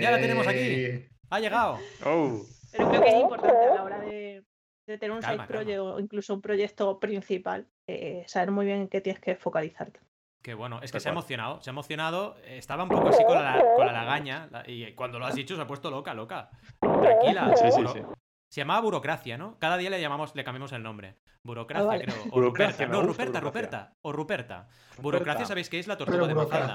S3: Ya la tenemos aquí.
S5: Eh,
S3: Ha llegado.
S4: Oh,
S1: pero creo que es importante a la hora de, de tener un
S3: Calma,
S1: side project o incluso un proyecto principal, eh, saber muy bien en qué tienes que focalizarte.
S3: Qué bueno, es que se ha emocionado, se ha emocionado, estaba un poco así con la, con la lagaña la- y cuando lo has dicho se ha puesto loca, loca. Tranquila.
S4: Sí, sí, sí.
S3: Se llamaba burocracia, ¿no? Cada día le llamamos, le cambiamos el nombre. Burocracia,
S1: vale.
S3: creo. O
S4: Burocracia,
S3: Ruperta. No, Ruperta,
S4: burocracia.
S3: Ruperta. O Ruperta.
S4: Ruperta.
S3: Burocracia, ¿sabéis qué es la
S5: pero
S3: tortuga de Mafalda?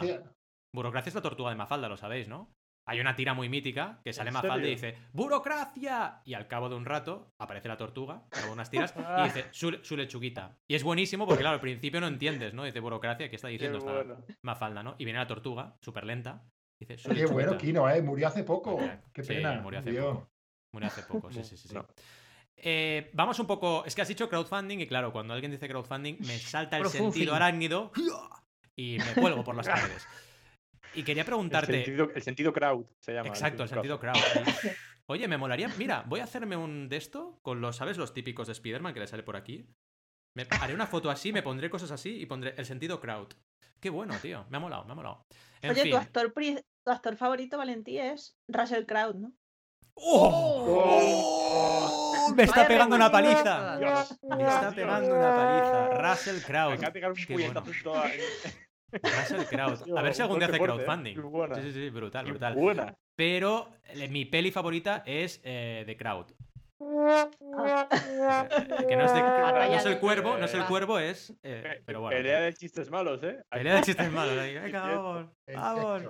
S5: burocracia.
S3: Es la tortuga de Mafalda, lo sabéis, ¿no? Hay una tira muy mítica que sale
S4: ¿En
S3: Mafalda y dice ¡Burocracia! Y al cabo de un rato aparece la tortuga, con unas tiras,
S4: Ah.
S3: y dice su, su lechuguita. Y es buenísimo porque, claro, al principio no entiendes, ¿no? Dice burocracia, ¿qué está
S4: Qué
S3: diciendo esta
S4: bueno.
S3: Mafalda, no? Y viene la tortuga, súper lenta, dice su
S5: Qué
S3: lechuguita.
S5: bueno, Kino, ¿eh? Murió hace poco. Qué
S3: sí,
S5: pena.
S3: murió hace
S5: murió.
S3: poco. Murió hace poco, sí, sí, sí. sí.
S4: No.
S3: Eh, vamos un poco. Es que has dicho crowdfunding y claro, cuando alguien dice crowdfunding me salta el sentido arácnido y me cuelgo por las paredes. Y quería
S4: El
S3: preguntarte.
S4: sentido, el sentido crowd se llama.
S3: Exacto, el sentido crowd. Y, Oye, me molaría. Mira, voy a hacerme un de esto con los, ¿sabes? Los típicos de Spider-Man que le sale por aquí. Me haré una foto así, me pondré cosas así y pondré el sentido crowd. Qué bueno, tío. Me ha molado, me ha molado. En
S1: Oye,
S3: fin,
S1: tu actor, tu actor favorito, Valentí, es Russell Crowe, ¿no?
S3: ¡Oh! Me está pegando una paliza. Me está pegando una paliza. Russell Kraut. Russell Kraut. A ver si algún día hace ¿eh? crowdfunding. Sí, sí, sí, brutal, brutal. Pero eh, mi peli favorita es eh, The Crowd. que no es, no es el cuervo, no es el cuervo, es. pero bueno.
S4: Pelea de chistes malos, ¿eh?
S3: Pelea de chistes malos. Venga, vamos. Vamos.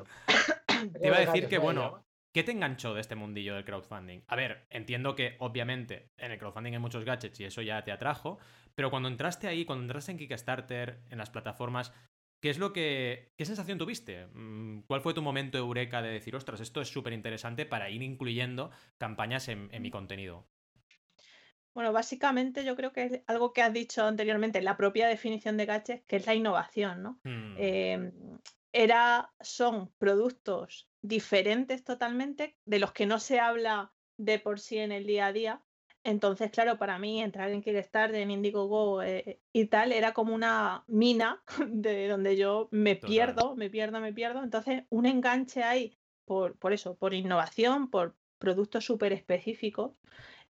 S3: Te iba a decir que, bueno, ¿Qué te enganchó de este mundillo del crowdfunding? A ver, entiendo que obviamente en el crowdfunding hay muchos gadgets y eso ya te atrajo, pero cuando entraste ahí, cuando entraste en Kickstarter, en las plataformas, ¿qué es lo que. ¿Qué sensación tuviste? Mm, ¿Cuál fue tu momento eureka de decir, ostras, esto es súper interesante para ir incluyendo campañas en, mi contenido?
S1: Bueno, básicamente yo creo que es algo que has dicho anteriormente, la propia definición de gadgets, que es la innovación, ¿no? Hmm. Em, era, son productos diferentes totalmente, de los que no se habla de por sí en el día a día. Entonces, claro, para mí entrar en Kickstarter, en Indiegogo eh, y tal, era como una mina de donde yo me pierdo, me pierdo, me pierdo. Entonces, un enganche ahí por, por eso, por innovación, por productos súper específicos.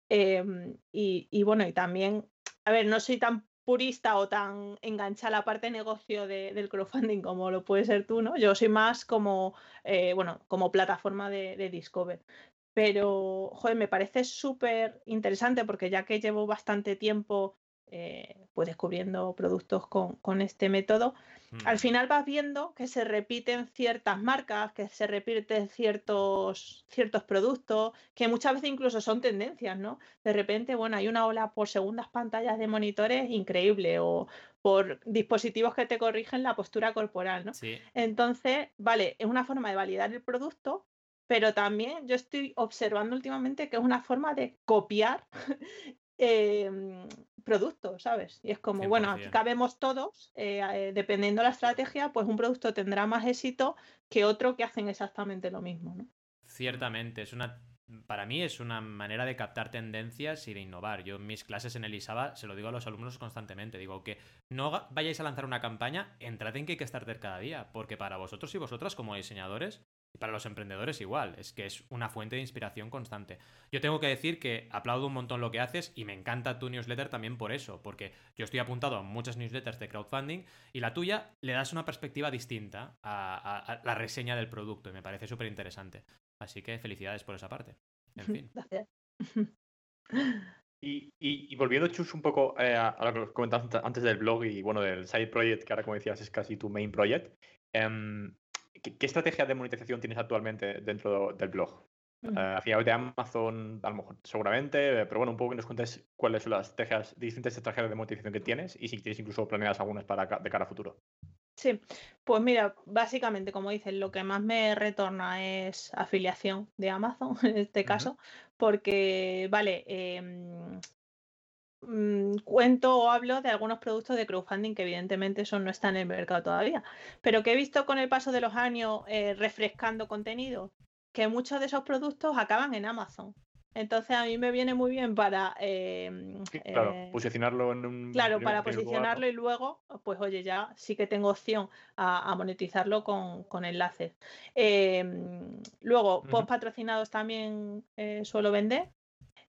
S1: Em, y, y, bueno, y también, a ver, no soy tan purista o tan enganchada a la parte de negocio del crowdfunding como lo puede ser tú, ¿no? Yo soy más como, eh, bueno, como plataforma de, de Discover. Pero, joder, me parece súper interesante porque ya que llevo bastante tiempo eh, pues descubriendo productos con, este método, al mm. final vas viendo que se repiten ciertas marcas, que se repiten ciertos, ciertos productos, que muchas veces incluso son tendencias, ¿no? De repente, bueno, hay una ola por segundas pantallas de monitores increíble o por dispositivos que te corrigen la postura corporal, ¿no? Entonces, vale, es una forma de validar el producto, pero también yo estoy observando últimamente que es una forma de copiar Em, producto, ¿sabes? Y es como, bueno, aquí cabemos todos, eh, eh, dependiendo de la estrategia, pues un producto tendrá más éxito que otro que hacen exactamente lo mismo, ¿no?
S3: Ciertamente, es una para mí es una manera de captar tendencias y de innovar. Yo en mis clases en Elisaba se lo digo a los alumnos constantemente. Digo que no vayáis a lanzar una campaña, entrad en Kickstarter cada día, porque para vosotros y vosotras como diseñadores y para los emprendedores igual, es que es una fuente de inspiración constante. Yo tengo que decir que aplaudo un montón lo que haces y me encanta tu newsletter también por eso, porque yo estoy apuntado a muchas newsletters de crowdfunding y la tuya le das una perspectiva distinta a, la reseña del producto y me parece súper interesante. Así que felicidades por esa parte. En fin.
S1: Gracias.
S4: Y, volviendo, Chus, un poco eh, a, lo que comentaste antes del blog y bueno, del side project, que ahora como decías es casi tu main project. Em, ¿qué, estrategia de monetización tienes actualmente dentro del blog? Uh, final de Amazon, a lo mejor seguramente, pero bueno, un poco que nos cuentes cuáles son las estrategias, distintas estrategias de monetización que tienes y si tienes incluso planeadas algunas para de cara a futuro.
S1: Sí, pues mira, básicamente, como dices, lo que más me retorna es afiliación de Amazon en este caso, porque, vale, em, Mm, cuento o hablo de algunos productos de crowdfunding que evidentemente eso no está en el mercado todavía, pero que he visto con el paso de los años eh, refrescando contenido, que muchos de esos productos acaban en Amazon. Entonces a mí me viene muy bien para...
S4: Em, claro, eh, posicionarlo en un...
S1: Claro, para posicionarlo y luego, pues oye, ya sí que tengo opción a, monetizarlo con, con enlaces. Em, luego, post patrocinados también eh, suelo vender.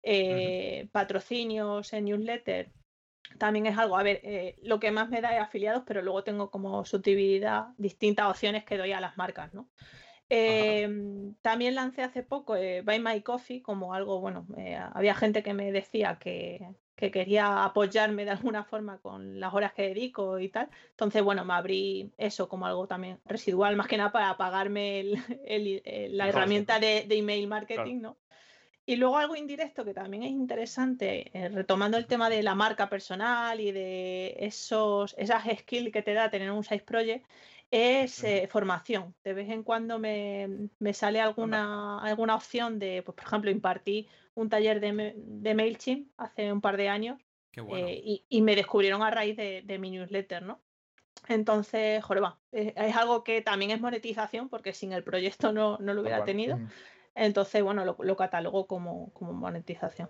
S1: Eh, patrocinios en newsletter, también es algo, a ver, eh, lo que más me da es afiliados, pero luego tengo como subdividida distintas opciones que doy a las marcas, ¿no? Em, también lancé hace poco eh, Buy My Coffee como algo, bueno, había gente que me decía que, quería apoyarme de alguna forma con las horas que dedico y tal. Entonces, bueno, me abrí eso como algo también residual, más que nada para pagarme la herramienta de, email marketing, ¿no? Y luego algo indirecto que también es interesante, eh, retomando el tema de la marca personal y de esos, esas skills que te da tener un size project, es eh, formación. De vez en cuando me, sale alguna, alguna opción de, pues, por ejemplo, impartí un taller de, de MailChimp hace un par de años eh, y, me descubrieron a raíz de, mi newsletter, ¿no? Entonces, joder, es, algo que también es monetización porque sin el proyecto no, no lo hubiera tenido. Entonces, bueno, lo, lo catalogo como, como, monetización.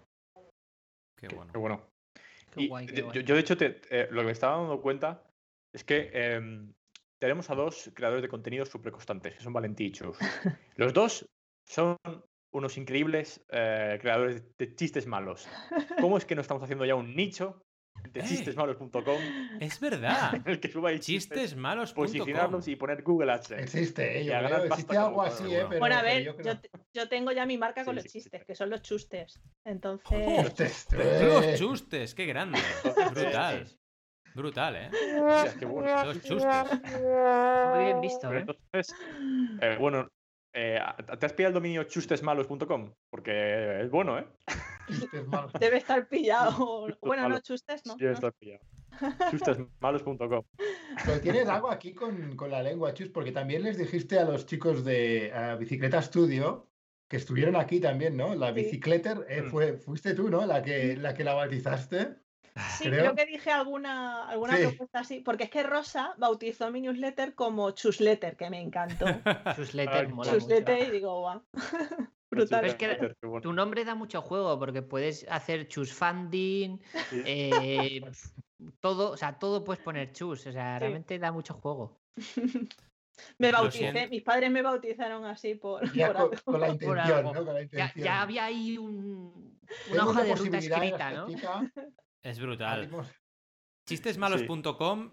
S3: Qué bueno.
S4: Qué bueno. Yo, de hecho, eh, lo que me estaba dando cuenta es que em, tenemos a dos creadores de contenido súper constantes, que son Valentí y Chus. Los dos son unos increíbles eh, creadores de chistes malos. ¿Cómo es que no estamos haciendo ya un nicho de chistesmalos.com?
S3: Es verdad.
S4: el que suba
S3: chistesmalos.com.
S4: Posicionarlos y poner Google AdSense.
S5: Existe, eh, existe algo así, ¿eh? Pero,
S1: bueno, a ver, yo, yo, tengo ya mi marca con los chistes, que son los chustes. Entonces.
S3: Los chustes, qué grande. Brutal. Brutal, ¿eh?
S4: qué bueno.
S3: Los chustes.
S6: Muy bien visto, ¿eh?
S4: Entonces, eh, bueno, eh, ¿te has pillado el dominio chustesmalos.com? Porque es bueno, ¿eh?
S1: Debe estar pillado. bueno, no, chustes, ¿no?
S4: Debe estar pillado. Chustesmalos.com.
S5: Pero tienes algo aquí con, con, la lengua, Chus, porque también les dijiste a los chicos de Bicicleta Studio que estuvieron aquí también, ¿no? La bicicleta, eh, mm. fue, fuiste tú, ¿no? La que, la que la bautizaste.
S1: Sí, creo, que dije alguna, alguna propuesta así, porque es que Rosa bautizó mi newsletter como Chusletter, que me encantó.
S6: Chusletter,
S1: mola Chusletter y digo, guau. Brutal.
S6: es que tu nombre da mucho juego, porque puedes hacer chusfunding, eh, todo, o sea, todo puedes poner chus, o sea, realmente da mucho juego.
S1: Me bauticé, mis padres me bautizaron así por,
S5: con, la intención, ¿no? Con la intención.
S6: Ya, había ahí un, una hoja de ruta escrita, ¿no?
S3: Es brutal. Chistesmalos.com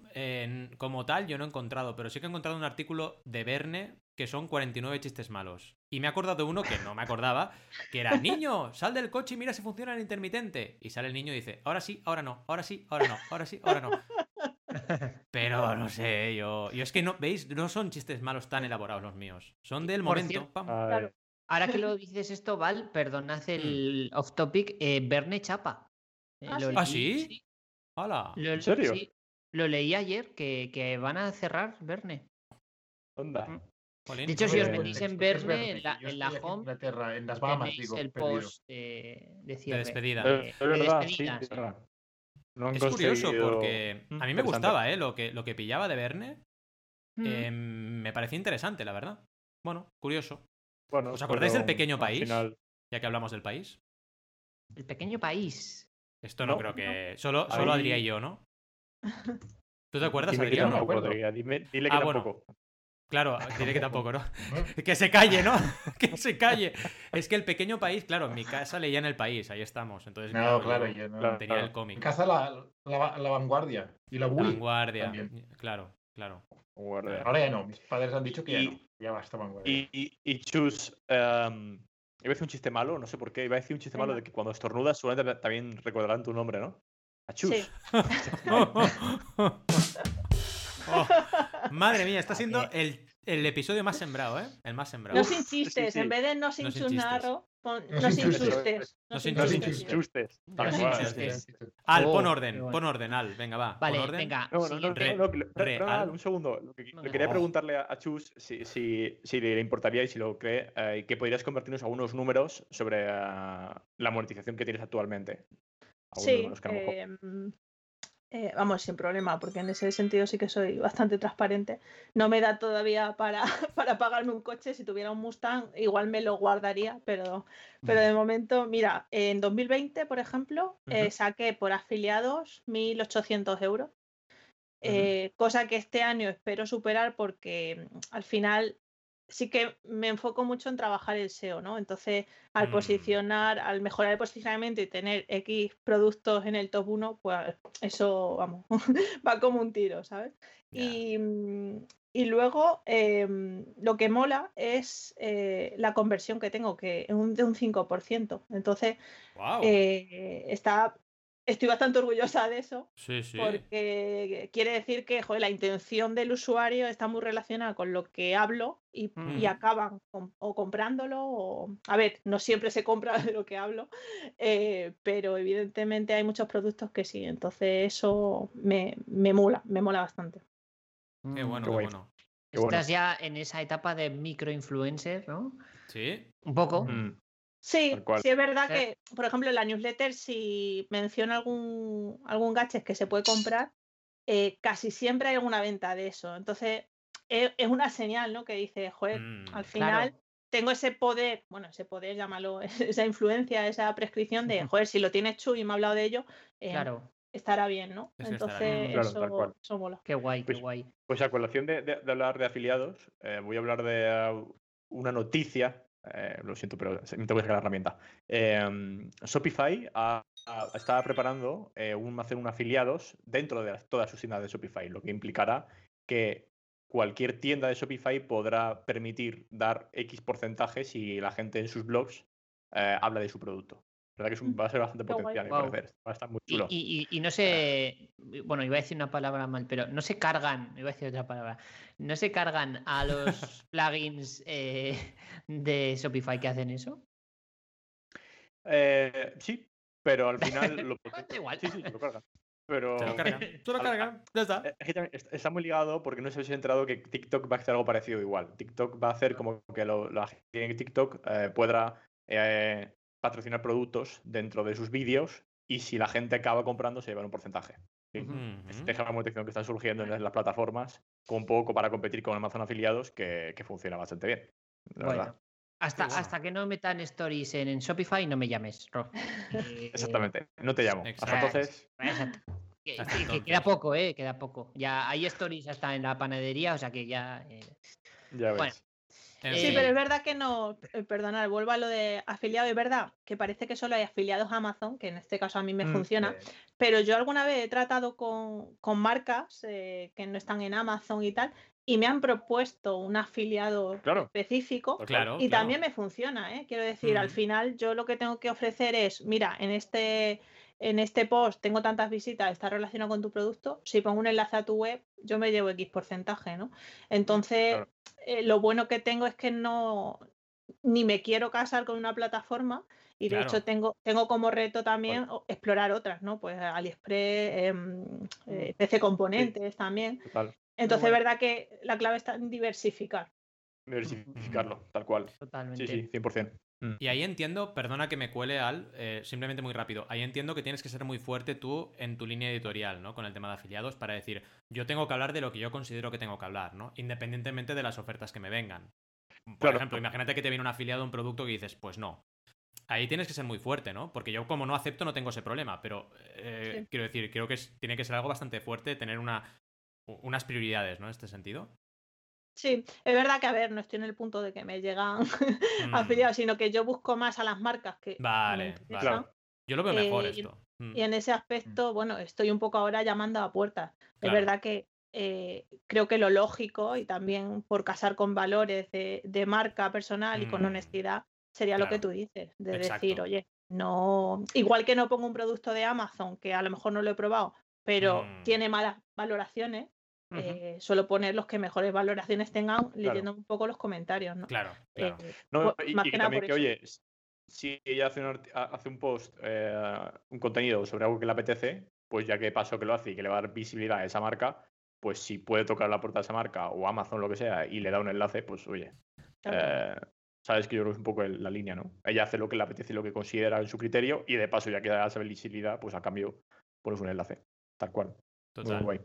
S3: como tal yo no he encontrado, pero sí que he encontrado un artículo de Verne que son 49 chistes malos. Y me he acordado de uno que no me acordaba, que era, niño, sal del coche y mira si funciona el intermitente. Y sale el niño y dice, ahora sí, ahora no, ahora sí, ahora no, ahora sí, ahora no. Pero no sé, yo, yo es que no, ¿veis? No son chistes malos tan elaborados los míos. Son del momento.
S6: Ahora que lo dices esto, Val, perdonad el mm. off topic, eh, Verne Chapa.
S3: Eh, ¿Ah, ¿Ah, sí?
S6: Hola. ¿En serio? lo leí ayer que, que, van a cerrar Verne.
S4: Onda.
S6: Mm. De hecho, si os metís en Verne, en la, en la home,
S5: en las Bahamas, digo,
S6: el post de, de,
S3: de despedida.
S4: De, despedida sí,
S3: es curioso porque a mí me gustaba, ¿eh? Lo que, lo que pillaba de Verne. Mm. Em, me parecía interesante, la verdad. Bueno, curioso. Bueno, ¿Os acordáis del pequeño país? Ya que hablamos del país.
S6: El pequeño país.
S3: Esto no, creo que. Solo, solo Adrián y yo, ¿no? ¿Tú te acuerdas, Adrián?
S4: No, no Dime, dile que ah, tampoco.
S3: Claro, diré que tampoco, ¿no? que se calle, ¿no? que se calle. Es que el pequeño país, claro, en mi casa leía en el país, ahí estamos. Entonces,
S5: no, claro, yo, no,
S3: tenía el cómic.
S5: En casa la, la, vanguardia y la
S3: Wii. vanguardia, claro, claro.
S5: Ahora ya no, mis padres han dicho que ya no, ya basta vanguardia.
S4: Y, y, y Chus, um, iba a decir un chiste malo, no sé por qué, iba a decir un chiste malo de que cuando estornudas seguramente también recordarán tu nombre, ¿no? A Chus. Sí.
S3: Oh, madre mía, está siendo el, el, episodio más sembrado, ¿eh? El más sembrado.
S1: No sin chistes, en vez de no sin chusnarro, no sin chustes.
S3: No sin
S4: chustes.
S3: Al, pon orden, pon orden, Al, venga, va.
S6: Vale,
S3: pon orden.
S6: venga.
S4: No, no, no, un segundo. Le quería preguntarle a Chus si, si, si le importaría y si lo cree, eh, que podrías convertirnos algunos números sobre uh, la monetización que tienes actualmente.
S1: Sí, eh, eh, vamos, sin problema, porque en ese sentido sí que soy bastante transparente. No me da todavía para, para pagarme un coche. Si tuviera un Mustang, igual me lo guardaría, pero, pero de momento, mira, en 2020, por ejemplo, eh, saqué por afiliados 1.800 euros. Eh, cosa que este año espero superar porque mm, al final sí que me enfoco mucho en trabajar el SEO, ¿no? Entonces, al mm. posicionar, al mejorar el posicionamiento y tener X productos en el top 1, pues eso, vamos, va como un tiro, ¿sabes? Y, mm, y, luego, em, lo que mola es eh, la conversión que tengo, que es un, de un 5%. Entonces, eh, está estoy bastante orgullosa de eso.
S3: Sí, sí.
S1: Porque quiere decir que la intención del usuario está muy relacionada con lo que hablo y, mm. acaban o comprándolo o... A ver, no siempre se compra de lo que hablo, eh, pero evidentemente hay muchos productos que sí. Entonces eso me, me mola, me mola bastante.
S3: Qué mm, bueno, qué bueno.
S6: Estás ya en esa etapa de microinfluencer, ¿no?
S3: Sí.
S6: Un poco.
S3: Mm.
S1: Sí, sí es verdad que, por ejemplo, en la newsletter, si menciona algún, algún gadget que se puede comprar, eh, casi siempre hay alguna venta de eso. Entonces, es, una señal, ¿no? Que dice, joder, mm, al final tengo ese poder, bueno, ese poder, llámalo, esa influencia, esa prescripción de, joder, si lo tienes Chu y me ha hablado de ello, eh, estará bien, ¿no? Entonces, eso, mola.
S6: Qué guay, qué
S4: pues,
S6: guay.
S4: Pues a colación de, hablar de afiliados, eh, voy a hablar de uh, una noticia eh, lo siento, pero me tengo que sacar la herramienta. Em, Shopify está preparando un, hacer un afiliados dentro de todas sus tiendas de Shopify, lo que implicará que cualquier tienda de Shopify podrá permitir dar X porcentaje si la gente en sus blogs habla de su producto verdad que va a ser bastante potencial, Va a estar muy chulo.
S6: Y, no sé, bueno, iba a decir una palabra mal, pero no se cargan, iba a decir otra palabra, no se cargan a los plugins eh, de Shopify que hacen eso.
S4: Eh, sí, pero al final lo Igual. Sí, sí, lo cargan. Pero...
S3: Se lo cargan. Se lo cargan. Ya está.
S4: Eh, está muy ligado porque no se he enterado que TikTok va a hacer algo parecido igual. TikTok va a hacer como que la gente en TikTok pueda patrocinar productos dentro de sus vídeos y si la gente acaba comprando se lleva un porcentaje. Deja la monetización que está surgiendo en las plataformas con poco para competir con Amazon afiliados que, funciona bastante bien.
S6: Hasta, hasta que no metan stories en, Shopify, no me llames,
S4: eh, Exactamente, no te llamo. Hasta entonces.
S6: Que, queda poco, ¿eh? Queda poco. Ya hay stories hasta en la panadería, o sea que ya. Eh,
S4: ya ves.
S1: Sí, pero es verdad que no, eh, perdonad, vuelvo a lo de afiliado, es verdad que parece que solo hay afiliados a Amazon, que en este caso a mí me mm, funciona, pero yo alguna vez he tratado con, marcas eh, que no están en Amazon y tal, y me han propuesto un afiliado específico
S3: pues
S1: y también me funciona, ¿eh? quiero decir, al final yo lo que tengo que ofrecer es, mira, en este en este post tengo tantas visitas, está relacionado con tu producto, si pongo un enlace a tu web, yo me llevo X porcentaje, ¿no? Entonces, eh, lo bueno que tengo es que no, ni me quiero casar con una plataforma y de hecho tengo, tengo como reto también explorar otras, ¿no? Pues AliExpress, em, eh, PC Componentes también. Entonces, es verdad que la clave está en diversificar.
S4: Diversificarlo, tal cual.
S6: Totalmente.
S4: Sí, sí, 100%.
S3: Mm. Y ahí entiendo, perdona que me cuele al, eh, simplemente muy rápido, ahí entiendo que tienes que ser muy fuerte tú en tu línea editorial, ¿no? Con el tema de afiliados para decir, yo tengo que hablar de lo que yo considero que tengo que hablar, ¿no? Independientemente de las ofertas que me vengan. Por ejemplo, imagínate que te viene un afiliado a un producto que dices, pues no. Ahí tienes que ser muy fuerte, ¿no? Porque yo como no acepto no tengo ese problema, pero eh, quiero decir, creo que tiene que ser algo bastante fuerte, tener una, unas prioridades, ¿no? En este sentido.
S1: Sí, es verdad que, a ver, no estoy en el punto de que me llegan mm. afiliados, sino que yo busco más a las marcas que.
S3: Vale, vale. Yo lo veo mejor
S1: eh,
S3: esto.
S1: Mm. Y en ese aspecto, bueno, estoy un poco ahora llamando a puertas. Es verdad que eh, creo que lo lógico y también por casar con valores de, marca personal y con mm. honestidad sería lo que tú dices, de decir, oye, no, igual que no pongo un producto de Amazon que a lo mejor no lo he probado, pero tiene malas valoraciones, eh, suelo poner los que mejores valoraciones tengan leyendo un poco los comentarios, ¿no?
S3: Claro, claro.
S4: Eh, no, y, también que, oye, si ella hace un, hace un post, eh, un contenido sobre algo que le apetece, pues ya que pasó que lo hace y que le va a dar visibilidad a esa marca, pues si puede tocar la puerta de esa marca o Amazon, lo que sea, y le da un enlace, pues oye. sabes que yo creo que es un poco la línea, ¿no? Ella hace lo que le apetece y lo que considera en su criterio, y de paso, ya que da esa visibilidad, pues a cambio pones un enlace. Tal cual.
S3: Total. Muy guay.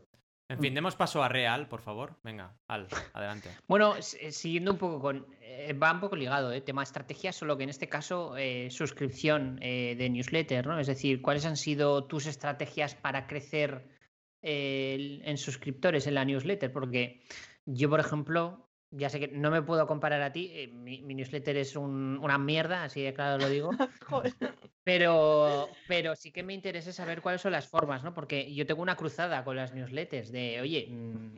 S3: En fin, demos paso a Real, por favor. Venga, Al, adelante.
S6: Bueno, eh, siguiendo un poco con. Eh, va un poco ligado, ¿eh? Tema estrategia, solo que en este caso, eh, suscripción de newsletter, ¿no? Es decir, ¿cuáles han sido tus estrategias para crecer en suscriptores en la newsletter? Porque yo, por ejemplo, ya sé que no me puedo comparar a ti, eh, mi, newsletter es una mierda, así de claro lo digo. pero, pero sí que me interesa saber cuáles son las formas, ¿no? Porque yo tengo una cruzada con las newsletters de, oye, mm,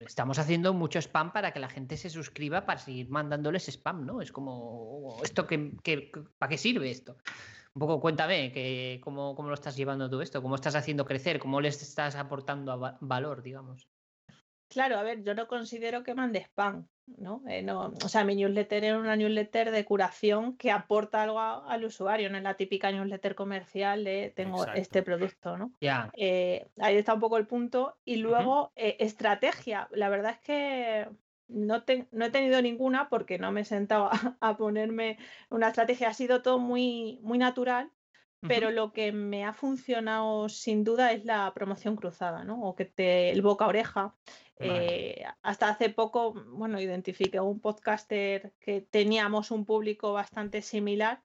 S6: estamos haciendo mucho spam para que la gente se suscriba para seguir mandándoles spam, ¿no? Es como, ¿esto que, para qué sirve esto? Un poco cuéntame que, cómo, cómo lo estás llevando tú esto, cómo estás haciendo crecer, cómo les estás aportando valor, digamos.
S1: Claro, a ver, yo no considero que mande spam, ¿no? Eh, no o sea, mi newsletter es una newsletter de curación que aporta algo al usuario, no es la típica newsletter comercial de tengo este producto, ¿no?
S6: Ya.
S1: Eh, ahí está un poco el punto. Y luego, eh, estrategia. La verdad es que no, no, he tenido ninguna porque no me he sentado a, ponerme una estrategia. Ha sido todo muy, muy natural pero lo que me ha funcionado sin duda es la promoción cruzada, ¿no? O que te, el boca oreja. Eh, hasta hace poco, bueno, identifiqué un podcaster que teníamos un público bastante similar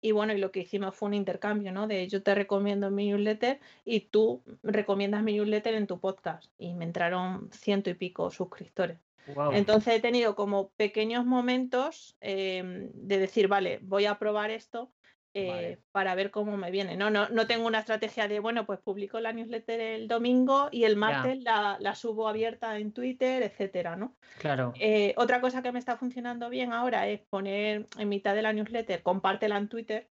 S1: y bueno, y lo que hicimos fue un intercambio, ¿no? De yo te recomiendo mi newsletter y tú recomiendas mi newsletter en tu podcast. Y me entraron ciento y pico suscriptores. Entonces he tenido como pequeños momentos em, de decir, vale, voy a probar esto eh, para ver cómo me viene. No, no, no tengo una estrategia de, bueno, pues publico la newsletter el domingo y el martes la, la, subo abierta en Twitter, etcétera, ¿no?
S6: Claro.
S1: Eh, otra cosa que me está funcionando bien ahora es poner en mitad de la newsletter, compártela en Twitter.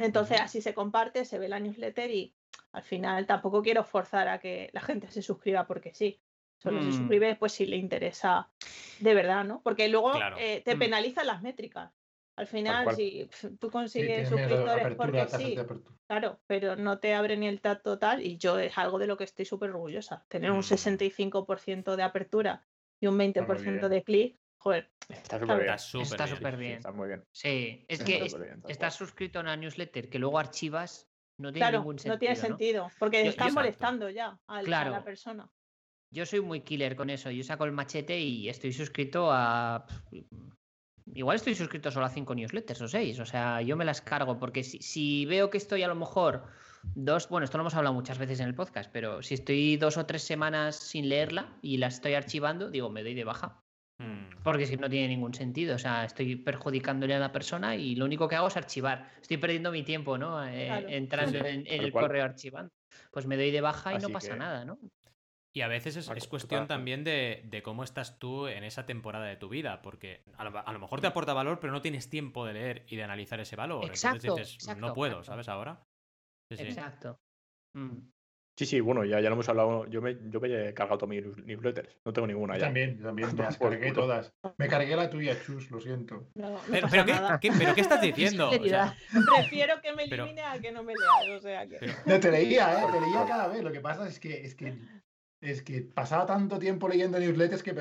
S1: Entonces así se comparte, se ve la newsletter y al final tampoco quiero forzar a que la gente se suscriba porque sí. Solo se mm. suscribe pues si le interesa de verdad, ¿no? Porque luego eh, te mm. penalizan las métricas. Al final, si tú consigues suscriptores porque sí, claro, pero no te abre ni el TAT total y yo es algo de lo que estoy súper orgullosa. Tener un 65% mm. de apertura y un 20% de clic, joder.
S4: Está súper bien.
S6: Está súper bien.
S4: Está muy bien.
S6: Sí, es que estás suscrito a una newsletter que luego archivas, no tiene ningún sentido.
S1: No tiene sentido, porque están molestando ya a la persona.
S6: Yo soy muy killer con eso. Yo saco el machete y estoy suscrito a igual estoy suscrito solo a cinco newsletters o seis. O sea, yo me las cargo porque si, veo que estoy a lo mejor dos, bueno, esto lo hemos hablado muchas veces en el podcast, pero si estoy dos o tres semanas sin leerla y la estoy archivando, digo, me doy de baja. Mm. Porque que no tiene ningún sentido. O sea, estoy perjudicándole a la persona y lo único que hago es archivar. Estoy perdiendo mi tiempo, ¿no? Eh, entrando en, el correo archivando. Pues me doy de baja y no pasa nada, ¿no?
S3: Y a veces es, cuestión también de, cómo estás tú en esa temporada de tu vida, porque a lo, mejor te aporta valor, pero no tienes tiempo de leer y de analizar ese valor.
S6: Exacto,
S3: Entonces no puedo, ¿sabes? Ahora.
S6: Exacto. Mm.
S4: Sí, sí, bueno, ya, ya lo hemos hablado. Yo me, yo me he cargado todas mis newsletters. No tengo ninguna ya.
S5: También, también. Me las cargué todas. Me cargué la tuya, Chus, lo siento.
S3: pero, ¿qué, pero, ¿qué, estás diciendo?
S1: Prefiero que me elimine a que no me leas. O sea, que...
S5: No, te leía, ¿eh? Te leía cada vez. Lo que pasa es que, es que es que pasaba tanto tiempo leyendo newsletters que,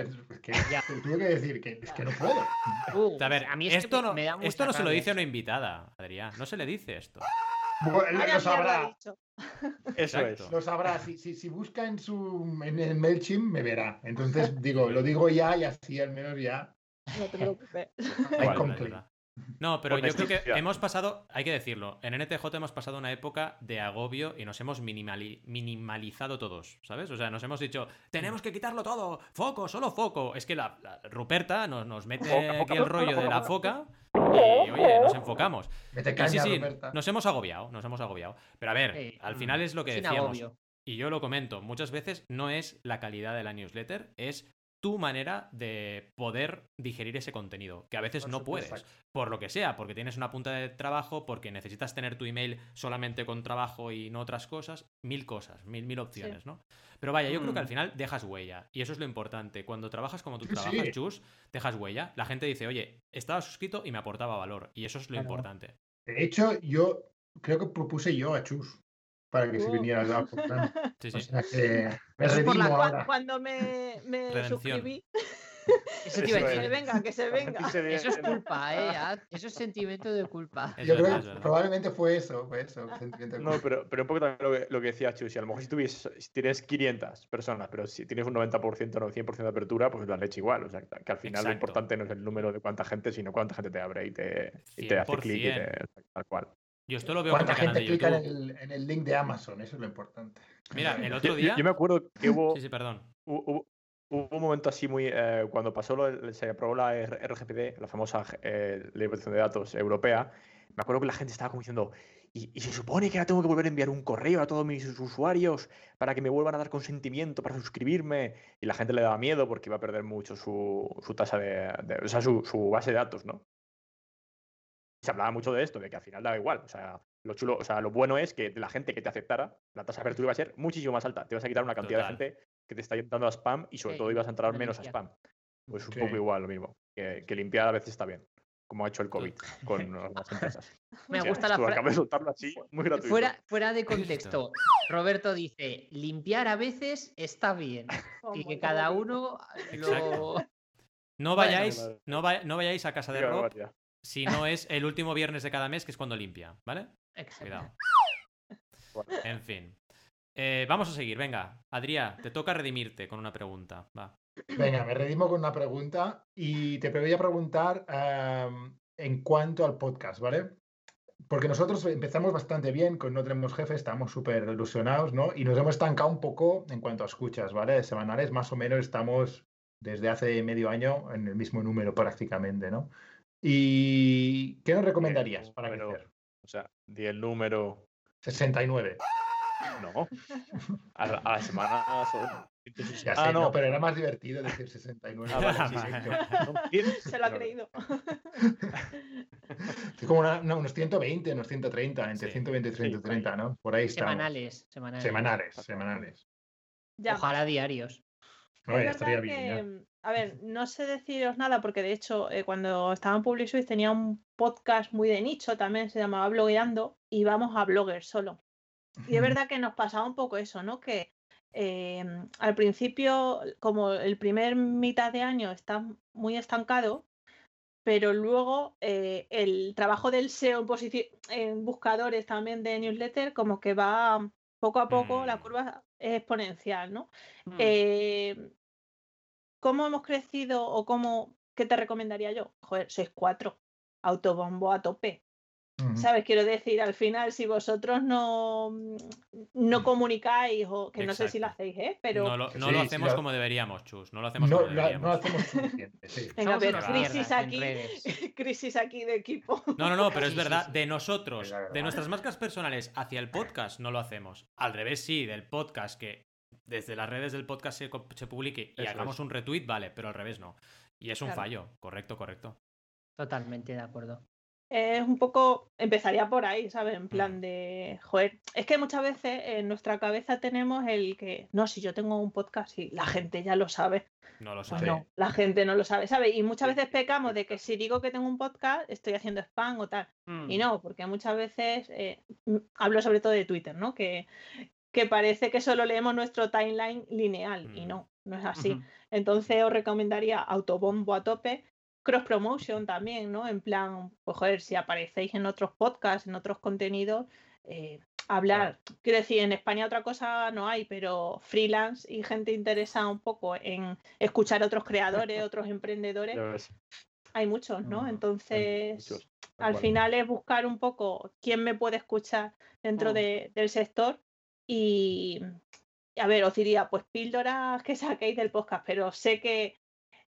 S5: que ya. tuve que decir que es que no puedo.
S3: Uh, a ver, a mí esto no, esto no se lo dice a una invitada, Adrián. No se le dice esto.
S5: lo sabrá.
S4: Eso es.
S5: Lo sabrá. Si, si, si, busca en su en el MailChimp, me verá. Entonces, digo, lo digo ya y así al menos ya.
S1: No te preocupes.
S3: No, pero yo creo que hemos pasado, hay que decirlo, en NTJ hemos pasado una época de agobio y nos hemos minimalizado todos, ¿sabes? O sea, nos hemos dicho, tenemos que quitarlo todo, foco, solo foco. Es que la, Ruperta nos, mete aquí el rollo de la foca y, oye, nos enfocamos. sí, sí, nos hemos agobiado, nos hemos agobiado. Pero a ver, al final es lo que decíamos. Y yo lo comento, muchas veces no es la calidad de la newsletter, es tu manera de poder digerir ese contenido, que a veces no puedes, por lo que sea, porque tienes una punta de trabajo, porque necesitas tener tu email solamente con trabajo y no otras cosas, mil cosas, mil, mil opciones, ¿no? Pero vaya, yo creo que al mm. final dejas huella, y eso es lo importante. Cuando trabajas como tú trabajas, Chus, dejas huella. La gente dice, oye, estaba suscrito y me aportaba valor, y eso es lo importante.
S5: De hecho, yo creo que propuse yo a Chus para que se viniera a
S3: Sí, sí.
S1: Cuando me, me suscribí. Eso
S6: te iba a
S1: decir. Que se venga, que se venga.
S6: Eso es culpa, ¿eh? Eso es sentimiento de culpa.
S5: Yo creo que probablemente fue eso, fue eso.
S4: no, pero, pero un poco también lo que, lo que decía Chu, si a lo mejor si, tuvies, si tienes 500 personas, pero si tienes un 90% o 100% de apertura, pues la leche igual. O sea, que al final lo importante no es el número de cuánta gente, sino cuánta gente te abre y te, y te hace clic y tal cual.
S3: Yo esto lo veo
S5: ¿Cuánta gente clica en el, link de Amazon? Eso es lo importante.
S3: Mira, el otro día.
S4: Yo, me acuerdo que hubo.
S3: sí, sí, perdón.
S4: Hubo, un momento así muy. Eh, cuando pasó lo, se aprobó la RGPD, la famosa eh, Ley de Protección de Datos europea, me acuerdo que la gente estaba como diciendo. Y, se supone que ahora tengo que volver a enviar un correo a todos mis usuarios para que me vuelvan a dar consentimiento para suscribirme. Y la gente le daba miedo porque iba a perder mucho su, su tasa de, O sea, su, su base de datos, ¿no? Se hablaba mucho de esto, de que al final daba igual. O sea, lo chulo, o sea, lo bueno es que la gente que te aceptara, la tasa de apertura iba a ser muchísimo más alta. Te vas a quitar una cantidad de gente que te está dando a spam y sobre todo ibas a entrar menos a spam. Pues un poco igual lo mismo. Que, limpiar a veces está bien, como ha hecho el COVID con algunas empresas.
S6: Me gusta la
S4: frase. así, muy
S6: Fuera, fuera de contexto, Roberto dice: limpiar a veces está bien. y que cada uno lo.
S3: No vayáis, no, no, vayáis a casa de Rob si no es el último viernes de cada mes, que es cuando limpia, ¿vale? Cuidado. En fin. Eh, vamos a seguir, venga. Adrián, te toca redimirte con una pregunta. Va.
S5: Venga, me redimo con una pregunta y te voy a preguntar em, en cuanto al podcast, ¿vale? Porque nosotros empezamos bastante bien con No Tenemos Jefe, estamos súper ilusionados, ¿no? Y nos hemos estancado un poco en cuanto a escuchas, ¿vale? Semanales, más o menos estamos desde hace medio año en el mismo número prácticamente, ¿no? ¿Y qué nos recomendarías para crecer?
S4: O sea, di el número.
S5: 69.
S4: No. A, la semana son.
S5: Ya ah, sé, no. pero era más divertido decir 69. Ah,
S1: Se lo ha creído.
S5: Es como unos 120, unos 130, entre 120 y 130, ¿no? Por ahí está.
S6: Semanales, semanales.
S5: Semanales, semanales.
S6: Ojalá diarios.
S5: estaría bien.
S1: A ver, no sé deciros nada porque de hecho eh, cuando estaba en Public tenía un podcast muy de nicho, también se llamaba Blogueando y vamos a bloggers solo. Y es verdad que nos pasaba un poco eso, ¿no? Que em, al principio, como el primer mitad de año está muy estancado, pero luego eh, el trabajo del SEO en, en, buscadores también de newsletter como que va poco a poco, la mm. curva es exponencial, ¿no? Mm. Em, ¿Cómo hemos crecido o cómo, qué te recomendaría yo? Joder, sois cuatro, autobombo a tope. ¿Sabes? Quiero decir, al final, si vosotros no, no mm. comunicáis, o que no sé si lo hacéis, ¿eh? Pero...
S3: No lo, no lo hacemos como deberíamos, Chus. No lo hacemos como deberíamos.
S5: No lo hacemos suficiente, sí.
S1: Venga, pero crisis aquí, crisis aquí de equipo.
S3: No, no, no, pero es verdad, de nosotros, de nuestras marcas personales hacia el podcast, no lo hacemos. Al revés, sí, del podcast que desde las redes del podcast se, publique y hagamos un retweet, vale, pero al revés no. Y es un fallo, correcto, correcto.
S6: Totalmente de acuerdo.
S1: Es un poco, empezaría por ahí, ¿sabes? En plan mm. de, joder, es que muchas veces en nuestra cabeza tenemos el que, no, si yo tengo un podcast y la gente ya lo sabe.
S3: No lo
S1: pues
S3: sabe.
S1: no, la gente no lo sabe, ¿sabes? Y muchas veces pecamos de que si digo que tengo un podcast, estoy haciendo spam o tal. Y mm. no, porque muchas veces, eh, hablo sobre todo de Twitter, ¿no? Que, que parece que solo leemos nuestro timeline lineal y mm. no, no es así. Entonces os recomendaría autobombo a tope, cross promotion también, ¿no? En plan, pues joder, si aparecéis en otros podcasts, en otros contenidos, eh, hablar. Quiero decir, en España otra cosa no hay, pero freelance y gente interesada un poco en escuchar a otros creadores, otros emprendedores. Hay muchos, ¿no? Mm, Entonces, al final es buscar un poco quién me puede escuchar dentro mm. del sector y, a ver, os diría, pues píldoras que saquéis del podcast, pero sé que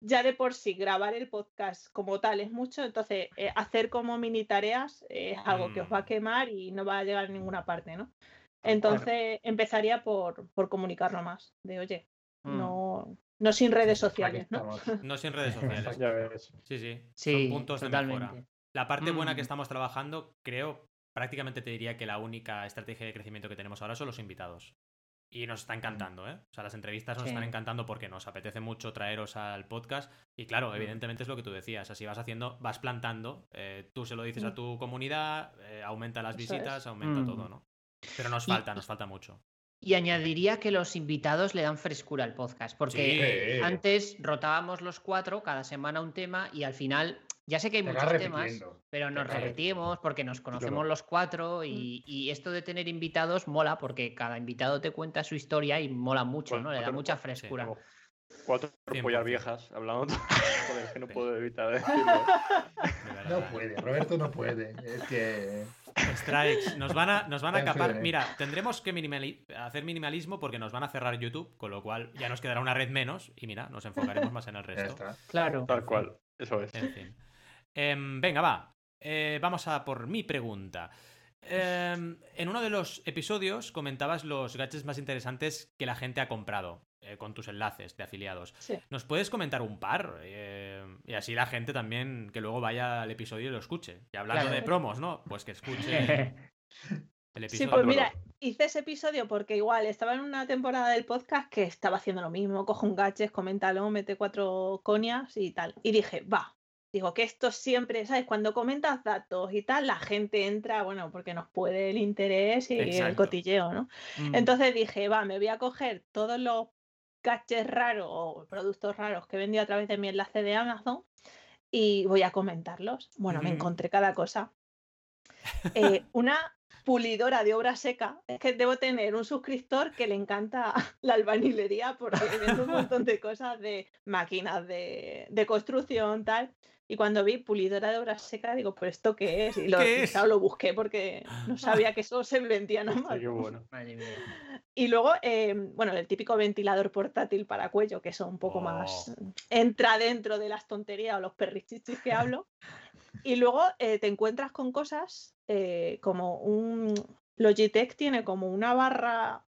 S1: ya de por sí grabar el podcast como tal es mucho, entonces eh, hacer como mini tareas es algo que os va a mm. quemar y no va a llegar a ninguna parte, ¿no? Entonces empezaría por, por comunicarlo más, de oye, mm. no, no sin redes sociales, ¿no?
S3: No sin redes sociales.
S4: ya ves.
S3: Sí, sí. Son puntos de mejora. La parte buena que mm. estamos trabajando, creo, prácticamente te diría que la única estrategia de crecimiento que tenemos ahora son los invitados. Y nos está encantando, ¿eh? O sea, las entrevistas nos están encantando porque nos apetece mucho traeros al podcast. Y claro, evidentemente es lo que tú decías. Así vas haciendo, vas plantando. Eh, tú se lo dices a mm. tu comunidad, eh, aumenta las visitas, aumenta mm. todo, ¿no? Pero nos falta, nos falta mucho.
S6: Y añadiría que los invitados le dan frescura al podcast, porque antes rotábamos los cuatro, cada semana un tema, y al final ya sé que hay muchos temas, pero nos repetimos porque nos conocemos los cuatro mm. y, esto de tener invitados mola porque cada invitado te cuenta su historia y mola mucho, ¿no? Le da mucha frescura.
S4: cuatro pollas viejas hablando. Joder, que no puedo evitar decirlo.
S5: No puede, Roberto no puede. Es que.
S3: Strikes. Nos van a, nos van a capar. Mira, tendremos que hacer minimalismo porque nos van a cerrar YouTube, con lo cual ya nos quedará una red menos y mira, nos enfocaremos más en el resto.
S6: Claro.
S4: Tal cual. Eso es.
S3: En fin. Em, venga, va. Eh, vamos a por mi pregunta. Em, en uno de los episodios comentabas los gadgets más interesantes que la gente ha comprado eh, con tus enlaces de afiliados. ¿Nos puedes comentar un par? Em, y así la gente también que luego vaya al episodio y lo escuche. Y hablando de promos, ¿no? Pues que escuche el episodio.
S1: Sí, pues mira, hice ese episodio porque igual estaba en una temporada del podcast que estaba haciendo lo mismo. Cojo un gadget, coméntalo, mete cuatro conias y tal. Y dije, va, Digo que esto siempre, ¿sabes? Cuando comentas datos y tal, la gente entra, bueno, porque nos puede el interés y el cotilleo, ¿no? Mm. Entonces dije, va, me voy a coger todos los caches raros o productos raros que he vendido a través de mi enlace de Amazon y voy a comentarlos. Bueno, me encontré cada cosa. Eh, una, pulidora de obra seca. Es que debo tener un suscriptor que le encanta la albanilería porque vende un montón de cosas de máquinas de, de construcción, tal. Y cuando vi pulidora de obra seca, digo, ¿pero esto qué es? Y lo, lo busqué porque no sabía que eso se vendía
S4: qué bueno.
S1: Y luego, em, bueno, el típico ventilador portátil para cuello, que eso un poco más oh. entra dentro de las tonterías o los perrichichis que hablo. Y luego eh, te encuentras con cosas eh, como un... Logitech tiene como una barra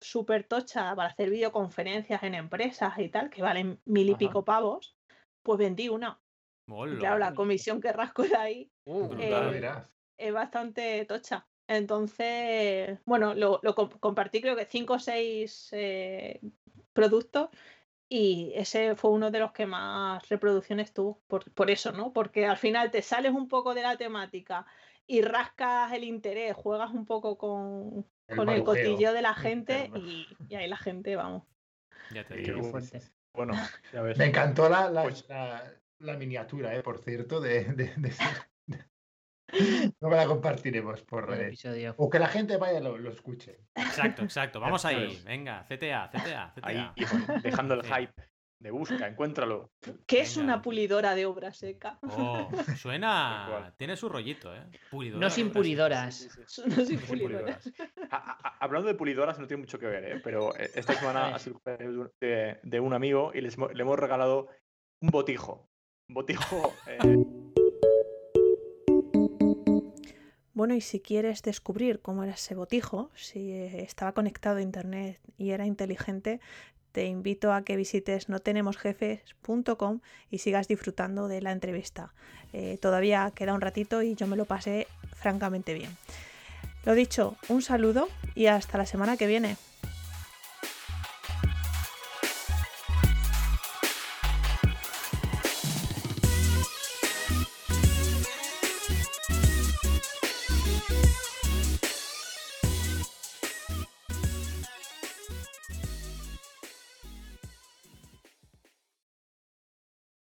S1: súper tocha para hacer videoconferencias en empresas y tal, que valen mil y pico pavos. Pues vendí una. Claro, la comisión que rasco de ahí
S4: uh, eh,
S1: es bastante tocha. Entonces, bueno, lo, compartí creo que cinco o seis productos y ese fue uno de los que más reproducciones tuvo, por, eso, ¿no? Porque al final te sales un poco de la temática y rascas el interés, juegas un poco con el, con el cotillo de la gente y, ahí la gente, vamos.
S3: Ya te digo.
S4: Bueno, ya ves.
S5: Me encantó la, la, pues la, miniatura, ¿eh? por cierto, de, de, de, No la compartiremos por redes. O que la gente vaya lo, lo escuche.
S3: Exacto, exacto. Vamos ahí. Venga, CTA, CTA, CTA.
S4: Ahí, dejando el hype de busca, encuéntralo.
S1: ¿Qué es una pulidora de obra seca?
S3: Oh, suena. Tiene su rollito, ¿eh?
S6: no sin pulidoras.
S1: No sin pulidoras.
S4: hablando de pulidoras, no tiene mucho que ver, ¿eh? Pero eh, esta semana ha sido de, de un amigo y le hemos regalado un botijo. Botijo. Eh,
S1: Bueno, y si quieres descubrir cómo era ese botijo, si eh, estaba conectado a internet y era inteligente, te invito a que visites notenemosjefes.com y sigas disfrutando de la entrevista. Eh, todavía queda un ratito y yo me lo pasé francamente bien. Lo dicho, un saludo y hasta la semana que viene.